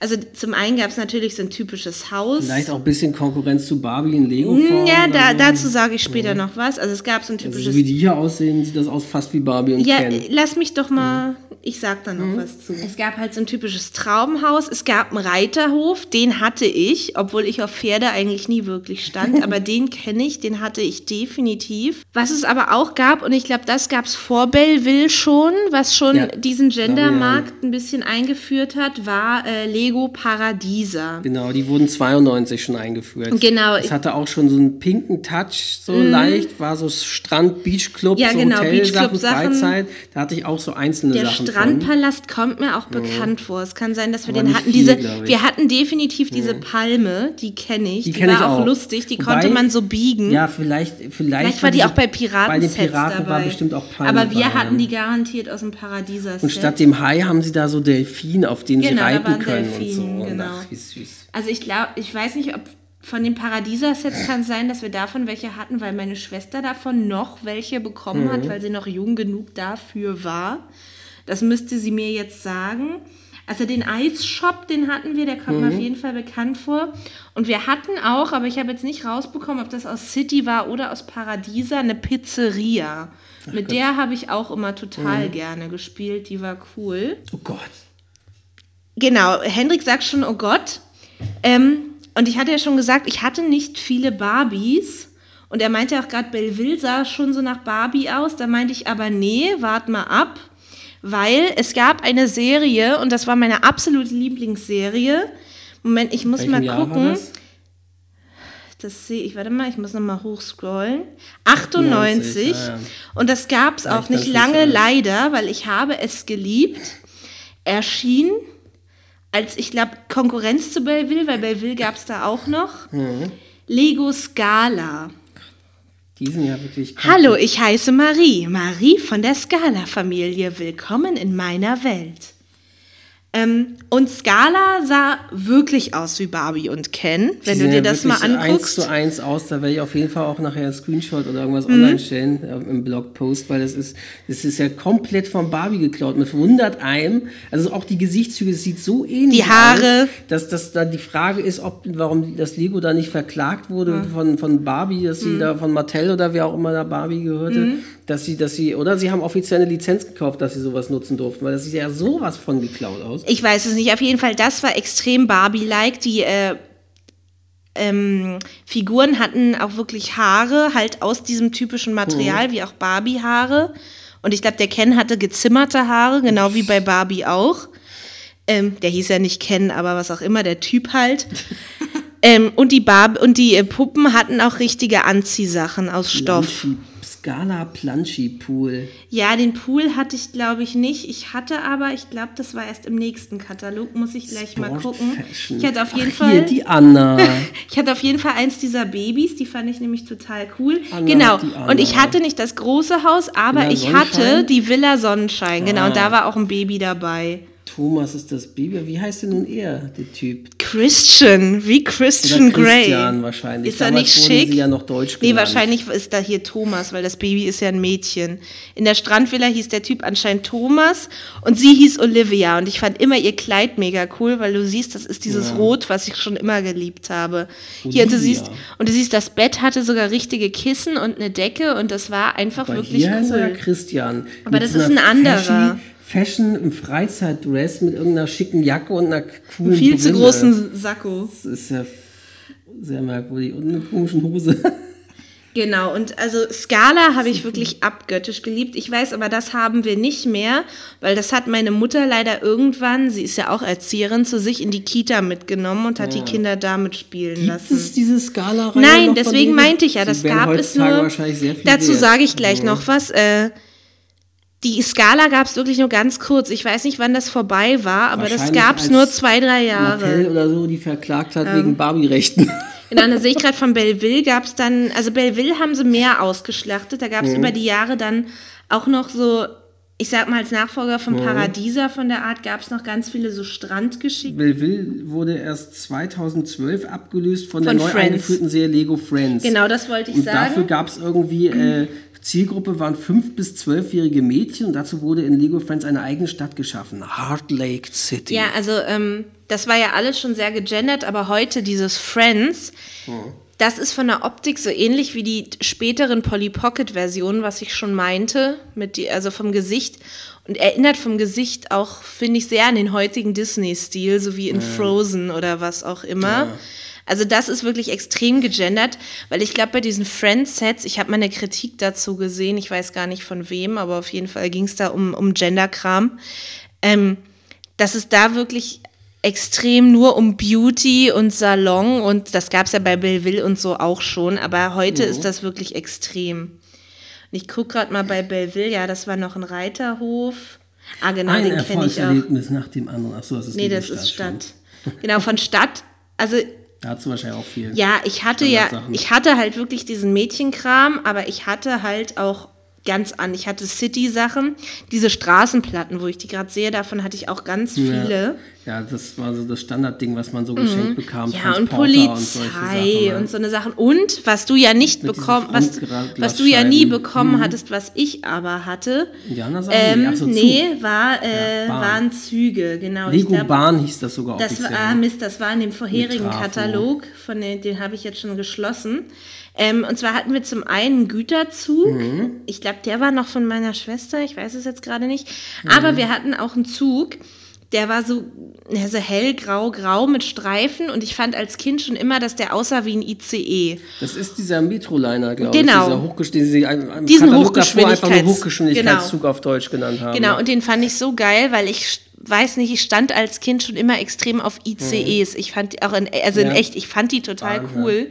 Also zum einen gab es natürlich so ein typisches Haus.
Vielleicht auch ein bisschen Konkurrenz zu Barbie in lego
Hm, Ja,
oder
da, dazu sage ich später noch was. Also es gab so ein
Also
typisches
so wie die hier aussehen, sieht das aus fast wie Barbie und
ja,
Ken.
lass mich doch mal, ich sag da noch
Mhm.
was zu. Es gab halt so ein typisches Traumhaus, es gab einen Reiterhof, den hatte ich, obwohl ich auf Pferde eigentlich nie wirklich stand, aber den kenne ich, den hatte ich definitiv. Was es aber auch gab, und ich glaube, das gab es vor Belleville schon, was schon
Ja,
diesen Gendermarkt ein bisschen eingeführt hat, war äh, Lego Paradiesa.
Genau, die wurden 92 schon eingeführt.
Genau.
Es hatte auch schon so einen pinken Touch, so leicht, war so Strand, Beachclub,
Ja,
so
genau,
Hotelsachen. Freizeit. Da hatte ich auch so einzelne
Der
Sachen von.
Strandpalast kommt mir auch bekannt vor. Es kann sein, dass wir
Aber
den hatten.
viel,
Diese, wir hatten definitiv diese Palme, die kenne ich.
Die
Die,
kenn ich
war auch
auch.
lustig, die
Wobei-
konnte man so biegen.
Ja, vielleicht, vielleicht,
Vielleicht war die auch bei
Bei
Piraten
den Piraten
dabei.
war bestimmt auch Palme
Aber wir
bei,
hatten
ja.
die garantiert aus dem Paradiser
Und statt dem Hai haben sie da so Delfin, auf denen
Genau,
sie reiten können und so. Und
genau.
ach, wie süß.
Also ich glaube, ich weiß nicht, ob von den Paradiser-Sets kann es sein, dass wir davon welche hatten, weil meine Schwester davon noch welche bekommen
Mhm.
hat, weil sie noch jung genug dafür war. Das müsste sie mir jetzt sagen. Also den Eisshop, den hatten wir, der kommt
Mhm.
mir auf jeden Fall bekannt vor. Und wir hatten auch, aber ich habe jetzt nicht rausbekommen, ob das aus City war oder aus Paradiesa, eine Pizzeria. Mit der habe ich auch immer total
Mhm.
gerne gespielt, die war cool.
Oh Gott.
Genau, Hendrik sagt schon, oh Gott. Ähm, und ich hatte ja schon gesagt, ich hatte nicht viele Barbies. Und er meinte auch gerade, Belleville sah schon so nach Barbie aus. Da meinte ich aber, nee, wart mal ab. Weil es gab eine Serie, und das war meine absolute Lieblingsserie. Moment, ich muss mal gucken.
das?
Das sehe ich, warte mal, ich muss nochmal hochscrollen. 98.
98, ja, ja.
Und das gab es auch nicht lange,
alt.
leider, weil ich habe es geliebt. Erschien als, ich glaube, Konkurrenz zu Belleville, weil Belleville gab es da auch noch.
Mhm.
Lego Scala.
Die sind ja wirklich.
Hallo, ich heiße Marie. Marie von der Scala-Familie. Willkommen in meiner Welt. Ähm, und Scala sah wirklich aus wie Barbie und Ken, wenn du dir das mal anguckst.
Eins zu eins aus, da werde ich auf jeden Fall auch nachher einen Screenshot oder irgendwas
Mhm.
online stellen äh, im Blogpost, weil das ist, das ist ja komplett von Barbie geklaut. Mit wundert einem, also auch die Gesichtszüge, es sieht so ähnlich
Die Haare.
aus, dass das dann die Frage ist, ob warum das Lego da nicht verklagt wurde von, von Barbie, dass
Mhm.
sie da von Mattel oder wer auch immer da Barbie gehörte, dass sie, dass sie, oder sie haben offiziell eine Lizenz gekauft, dass sie sowas nutzen durften, weil das sieht ja sowas von geklaut aus.
Ich weiß es nicht. Auf jeden Fall, das war extrem Barbie-like. Die äh, ähm, Figuren hatten auch wirklich Haare, halt aus diesem typischen Material, wie auch Barbie-Haare. Und ich glaube, der Ken hatte gezimmerte Haare, genau wie bei Barbie auch. Ähm, der hieß ja nicht Ken, aber was auch immer, der Typ halt. ähm, und die, Barb und die äh, Puppen hatten auch richtige Anziehsachen aus Stoff.
Lamschi Scala Planchy Pool.
Ja, den Pool hatte ich, glaube ich, nicht. Ich hatte aber, ich glaube, das war erst im nächsten Katalog, muss ich gleich mal
Sport
gucken.
Fashion.
Ich hatte auf jeden
Ach,
Fall.
Hier, die Anna.
Ich hatte auf jeden Fall eins dieser Babys, die fand ich nämlich total cool.
Anna,
genau. Und ich hatte nicht das große Haus, aber
Villa
ich hatte die Villa Sonnenschein. Genau, und
Ah.
da war auch ein Baby dabei.
Thomas ist das Baby. Wie heißt denn nun er, der Typ?
Christian, wie Christian
Oder
Grey.
Christian wahrscheinlich.
Ist er nicht schick?
sie ja noch Deutsch
Nee,
genannt.
wahrscheinlich ist da hier Thomas, weil das Baby ist ja ein Mädchen. In der Strandvilla hieß der Typ anscheinend Thomas und sie hieß Olivia. Und ich fand immer ihr Kleid mega cool, weil du siehst, das ist dieses Rot, was ich schon immer geliebt habe. Hier, und du
Olivia.
siehst, und du siehst, das Bett hatte sogar richtige Kissen und eine Decke und das war einfach
Bei
wirklich
hier heißt er
cool.
Christian.
Aber
Mit
das ist ein anderer.
Fashion, Fashion im Freizeitdress mit irgendeiner schicken Jacke und einer coolen
Viel zu
Brille.
großen Sakko.
Das ist ja sehr merkwürdig. Und eine komische Hose.
Genau, und also Scala habe ich wirklich abgöttisch geliebt. Ich weiß aber, das haben wir nicht mehr, weil das hat meine Mutter leider irgendwann, sie ist ja auch Erzieherin, zu sich in die Kita mitgenommen und hat die Kinder damit spielen
Gibt
lassen.
es diese skala
Nein, deswegen meinte ich ja, das gab es nur. Dazu sage ich gleich noch was. Äh, die Skala gab es wirklich nur ganz kurz. Ich weiß nicht, wann das vorbei war, aber das gab es nur zwei, drei Jahre.
Mattel oder so, die verklagt hat
Ähm.
wegen Barbie-Rechten.
Genau, da sehe ich gerade von Belleville gab es dann, also Belleville haben sie mehr ausgeschlachtet. Da gab
Mhm.
es über die Jahre dann auch noch so, ich sag mal als Nachfolger
Mhm.
von Paradisa von der Art, gab es noch ganz viele so Strandgeschichten.
Belleville wurde erst 2012 abgelöst von,
Von
der neu
Friends.
eingeführten Serie Lego Friends.
Genau, das wollte ich
Und dafür
sagen.
gab es irgendwie, äh, Zielgruppe waren 5- bis 12-jährige Mädchen und dazu wurde in Lego Friends eine eigene Stadt geschaffen. Heart Lake City.
Ja, also ähm, das war ja alles schon sehr gegendert, aber heute dieses Friends, das ist von der Optik so ähnlich wie die späteren Polly Pocket Versionen, was ich schon meinte, mit die, also vom Gesicht und erinnert vom Gesicht auch, finde ich, sehr an den heutigen Disney-Stil, so wie in Frozen oder was auch immer. Also das ist wirklich extrem gegendert, weil ich glaube, bei diesen Friends-Sets, ich habe mal eine Kritik dazu gesehen, ich weiß gar nicht von wem, aber auf jeden Fall ging es da um, um Gender-Kram, ähm, dass es da wirklich extrem nur um Beauty und Salon und das gab es ja bei Belleville und so auch schon, aber heute ist das wirklich extrem. Und ich gucke gerade mal bei Belleville, ja, das war noch ein Reiterhof. Ah, genau,
Ein
den kenne ich auch.
Erfolgserlebnis nach dem anderen. Achso, das ist
Nee, das ist
schon.
Stadt. Genau, von Stadt. Also
Da hast du wahrscheinlich auch viel.
ja, ich hatte ja, ich hatte halt wirklich diesen Mädchenkram, aber ich hatte halt auch ganz an. Ich hatte City-Sachen, diese Straßenplatten, wo ich die gerade sehe, davon hatte ich auch ganz viele.
Ja, das war so das Standardding, was man so geschenkt bekam.
Mhm. Ja, und
Transporter und
Polizei
Sachen,
und so eine Sachen. Und was du ja nicht bekommen, was, was du ja nie
Mhm.
bekommen hattest, was ich aber hatte.
Indianersachen?
Ähm,
ach so,
nee, war, äh,
Ja,
waren Züge, genau.
Lego
glaub,
Bahn hieß das sogar
Das
offiziell.
war, ah, Mist, das war in dem vorherigen. Katalog, von den, den habe ich jetzt schon geschlossen. Ähm, und zwar hatten wir zum einen Güterzug.
Mhm.
Ich glaube, der war noch von meiner Schwester, ich weiß es jetzt gerade nicht.
Mhm.
Aber wir hatten auch einen Zug, der war so, ja, so hellgrau, grau mit Streifen. Und ich fand als Kind schon immer, dass der aussah wie ein ICE.
Das ist dieser Metroliner, glaube
Genau.
ich. Dieser ein- im
Diesen
davor einfach
Hochgeschwindigkeits-
Hochgeschwindigkeitszug auf Deutsch genannt haben.
Genau, und den fand ich so geil, weil ich weiß nicht, ich stand als Kind schon immer extrem auf ICEs. Ich fand die auch in, also in
Ja.
echt, ich fand die total
Bahn,
cool.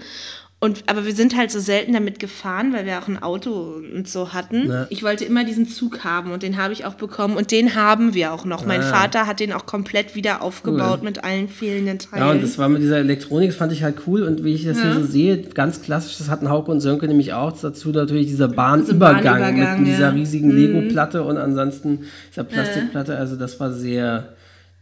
Und, aber wir sind halt so selten damit gefahren, weil wir auch ein Auto und so hatten.
Ja.
Ich wollte immer diesen Zug haben und den habe ich auch bekommen und den haben wir auch noch. Mein
Ah.
Vater hat den auch komplett wieder aufgebaut mit allen fehlenden Teilen.
Ja, und das war mit dieser Elektronik, das fand ich halt cool. Und wie ich das hier so sehe, ganz klassisch, das hatten Hauke und Sönke nämlich auch. Dazu natürlich dieser Bahnübergang,
Bahnübergang,
mit dieser
ja. Mhm.
riesigen Lego-Platte und ansonsten dieser Plastikplatte. Also das war sehr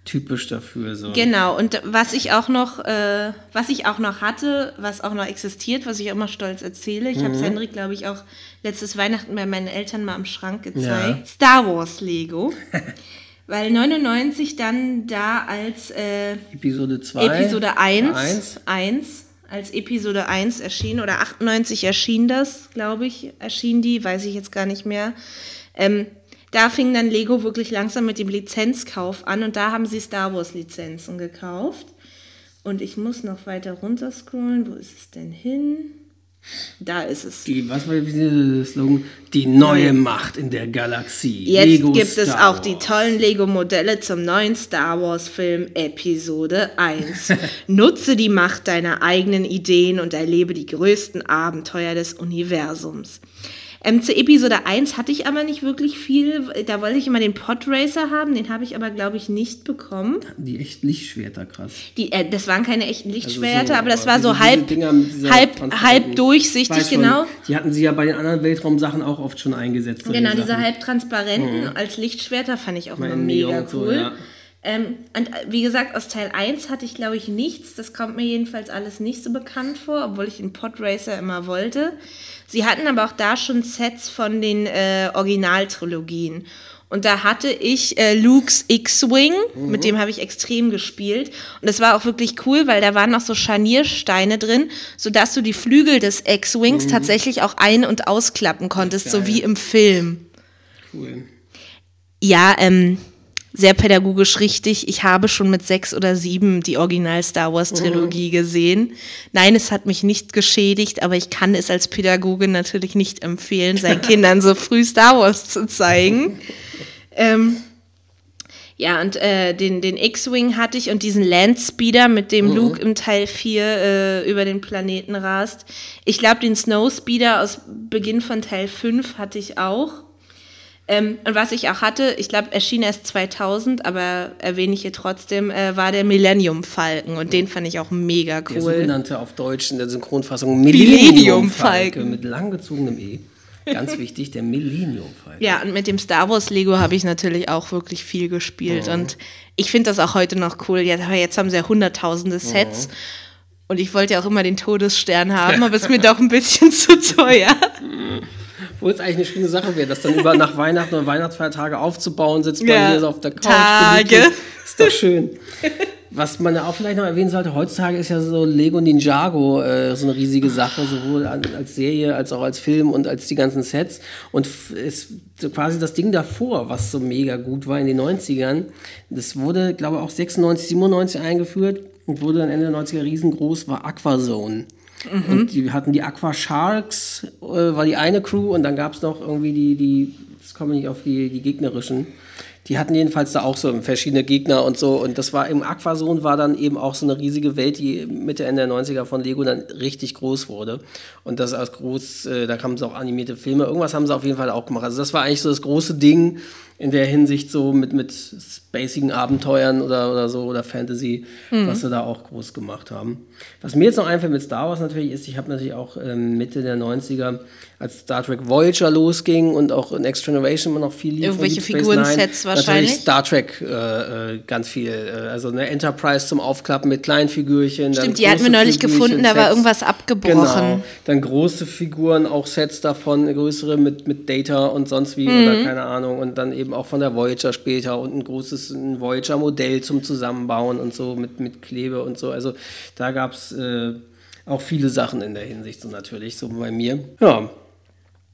typisch dafür. So.
Genau, und was ich auch noch, äh, was ich auch noch hatte, was auch noch existiert, was ich auch immer stolz erzähle, ich habe es Henrik, glaube ich, auch letztes Weihnachten bei meinen Eltern mal am Schrank gezeigt.
Ja.
Star Wars Lego. Weil 99 dann da als äh,
Episode 2.
Episode 1,
Eins.
1 als Episode 1 erschien oder 98 erschien das, glaube ich, erschien die, weiß ich jetzt gar nicht mehr. Ähm, da fing dann Lego wirklich langsam mit dem Lizenzkauf an und da haben sie Star Wars Lizenzen gekauft. Und ich muss noch weiter runter scrollen. Wo ist es denn hin? Da ist es.
Die, was war dieser Slogan? Die neue Macht in der Galaxie.
Jetzt
Lego
gibt es
Star
auch die
Wars.
tollen Lego-Modelle zum neuen Star Wars-Film Episode 1. Nutze die Macht deiner eigenen Ideen und erlebe die größten Abenteuer des Universums. Ähm, zu Episode 1 hatte ich aber nicht wirklich viel. Da wollte ich immer den Podracer haben, den habe ich aber, glaube ich, nicht bekommen.
Die echt Lichtschwerter, krass.
Die, äh, das waren keine echten Lichtschwerter,
Also so,
aber das war so halb,
Dinger
halb,
transparenten-
halb
Ich
durchsichtig, genau.
Die hatten sie ja bei den anderen Weltraumsachen auch oft schon eingesetzt.
Genau, diese
Sachen.
halbtransparenten als Lichtschwerter fand ich auch immer mega
und so,
cool.
ja.
Ähm, und äh, wie gesagt, aus Teil 1 hatte ich, glaube ich, nichts. Das kommt mir jedenfalls alles nicht so bekannt vor, obwohl ich den Podracer immer wollte. Sie hatten aber auch da schon Sets von den äh, Originaltrilogien. Und da hatte ich äh, Luke's X-Wing, mit dem habe ich extrem gespielt. Und das war auch wirklich cool, weil da waren noch so Scharniersteine drin, sodass du die Flügel des X-Wings tatsächlich auch ein- und ausklappen konntest, so wie im Film.
Cool.
Ja, ähm, sehr pädagogisch richtig. Ich habe schon mit sechs oder sieben die Original Star Wars Trilogie gesehen. Nein, es hat mich nicht geschädigt, aber ich kann es als Pädagogin natürlich nicht empfehlen, seinen Kindern so früh Star Wars zu zeigen. Ähm, ja, und äh, den, den X-Wing hatte ich und diesen Landspeeder, mit dem Luke im Teil 4 äh, über den Planeten rast. Ich glaube, den Snowspeeder aus Beginn von Teil 5 hatte ich auch. Ähm, und was ich auch hatte, ich glaube, erschien erst 2000, aber erwähne ich hier trotzdem, äh, war der Millennium Falken und den fand ich auch mega
Der
cool.
sogenannte auf Deutsch in der Synchronfassung
Millennium
Millennium-Falke
Falken.
mit langgezogenem E. Ganz wichtig, der Millennium-Falke.
Ja, und mit dem Star Wars Lego habe ich natürlich auch wirklich viel gespielt und ich finde das auch heute noch cool. Ja, jetzt haben sie ja hunderttausende Sets und ich wollte ja auch immer den Todesstern haben, aber es ist mir doch ein bisschen zu teuer.
Wo es eigentlich eine schöne Sache wäre, das dann über nach Weihnachten oder Weihnachtsfeiertage aufzubauen, sitzt man
Ja,
hier so auf der Couch.
Tage.
Ist doch schön. Was man ja auch vielleicht noch erwähnen sollte, heutzutage ist ja so Lego Ninjago äh, so eine riesige Sache, sowohl an, als Serie als auch als Film und als die ganzen Sets. Und ist so quasi das Ding davor, was so mega gut war in den 90ern. Das wurde, glaube ich, auch 96, 97 eingeführt und wurde dann Ende der 90er riesengroß, war Aquazone. Und die hatten die Aqua Sharks, äh, war die eine Crew und dann gab es noch irgendwie die, die, jetzt komme ich nicht auf die, die gegnerischen. Die hatten jedenfalls da auch so verschiedene Gegner und so. Und das war im Aquazone war dann eben auch so eine riesige Welt, die Mitte, Ende der 90er von Lego dann richtig groß wurde. Und das als groß, äh, da kamen so auch animierte Filme. Irgendwas haben sie auf jeden Fall auch gemacht. Also das war eigentlich so das große Ding in der Hinsicht so mit, mit spacigen Abenteuern oder, oder so oder Fantasy, was sie da auch groß gemacht haben. Was mir jetzt noch einfällt mit Star Wars natürlich ist, ich habe natürlich auch ähm, Mitte der 90er, als Star Trek Voyager losging und auch in Next Generation immer noch viel lief.
Irgendwelche Figurensets wahrscheinlich?
Natürlich Star Trek äh, äh, ganz viel. Äh, also eine Enterprise zum Aufklappen mit kleinen Figürchen.
Stimmt, die hatten wir neulich
Figürchen,
gefunden, da war
Sets.
irgendwas abgebrochen.
Genau. Dann große Figuren, auch Sets davon, größere mit, mit Data und sonst wie oder keine Ahnung. Und dann eben auch von der Voyager später und ein großes Voyager-Modell zum Zusammenbauen und so mit, mit Klebe und so. Also da gab es äh, auch viele Sachen in der Hinsicht so natürlich, so bei mir. Ja.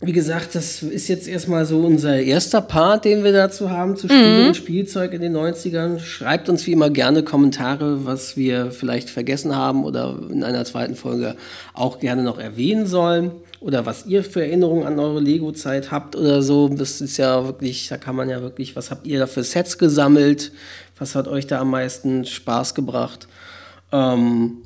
Wie gesagt, das ist jetzt erstmal so unser erster Part, den wir dazu haben, zu Spielen und Spielzeug in den 90ern. Schreibt uns wie immer gerne Kommentare, was wir vielleicht vergessen haben oder in einer zweiten Folge auch gerne noch erwähnen sollen. Oder was ihr für Erinnerungen an eure Lego-Zeit habt oder so. Das ist ja wirklich, da kann man ja wirklich, was habt ihr da für Sets gesammelt? Was hat euch da am meisten Spaß gebracht? Ähm,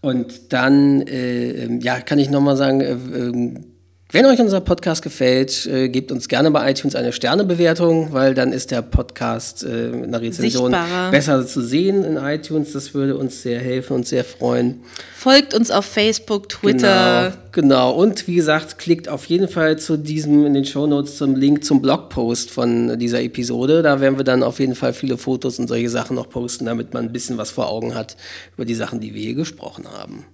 und dann, äh, ähm, ja, kann ich nochmal sagen, äh, ähm, wenn euch unser Podcast gefällt, äh, gebt uns gerne bei iTunes eine Sternebewertung, weil dann ist der Podcast äh, mit einer Rezension
Sichtbarer.
besser zu sehen in iTunes. Das würde uns sehr helfen und sehr freuen.
Folgt uns auf Facebook, Twitter.
Genau, genau. Und wie gesagt, klickt auf jeden Fall zu diesem in den Shownotes zum Link zum Blogpost von dieser Episode. Da werden wir dann auf jeden Fall viele Fotos und solche Sachen noch posten, damit man ein bisschen was vor Augen hat über die Sachen, die wir hier gesprochen haben.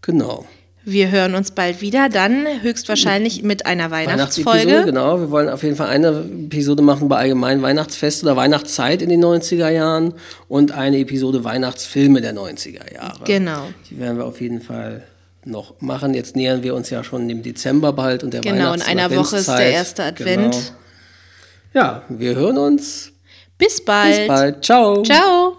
Genau.
Wir hören uns bald wieder, dann höchstwahrscheinlich mit einer Weihnachtsfolge.
genau. Wir wollen auf jeden Fall eine Episode machen bei allgemein Weihnachtsfest oder Weihnachtszeit in den 90er Jahren und eine Episode Weihnachtsfilme der 90er Jahre.
Genau.
Die werden wir auf jeden Fall noch machen. Jetzt nähern wir uns ja schon dem Dezember bald und der
Genau, in
Weihnachts-
einer Woche ist der erste Advent.
Genau. Ja, wir hören uns.
Bis bald.
Bis bald. Ciao.
Ciao.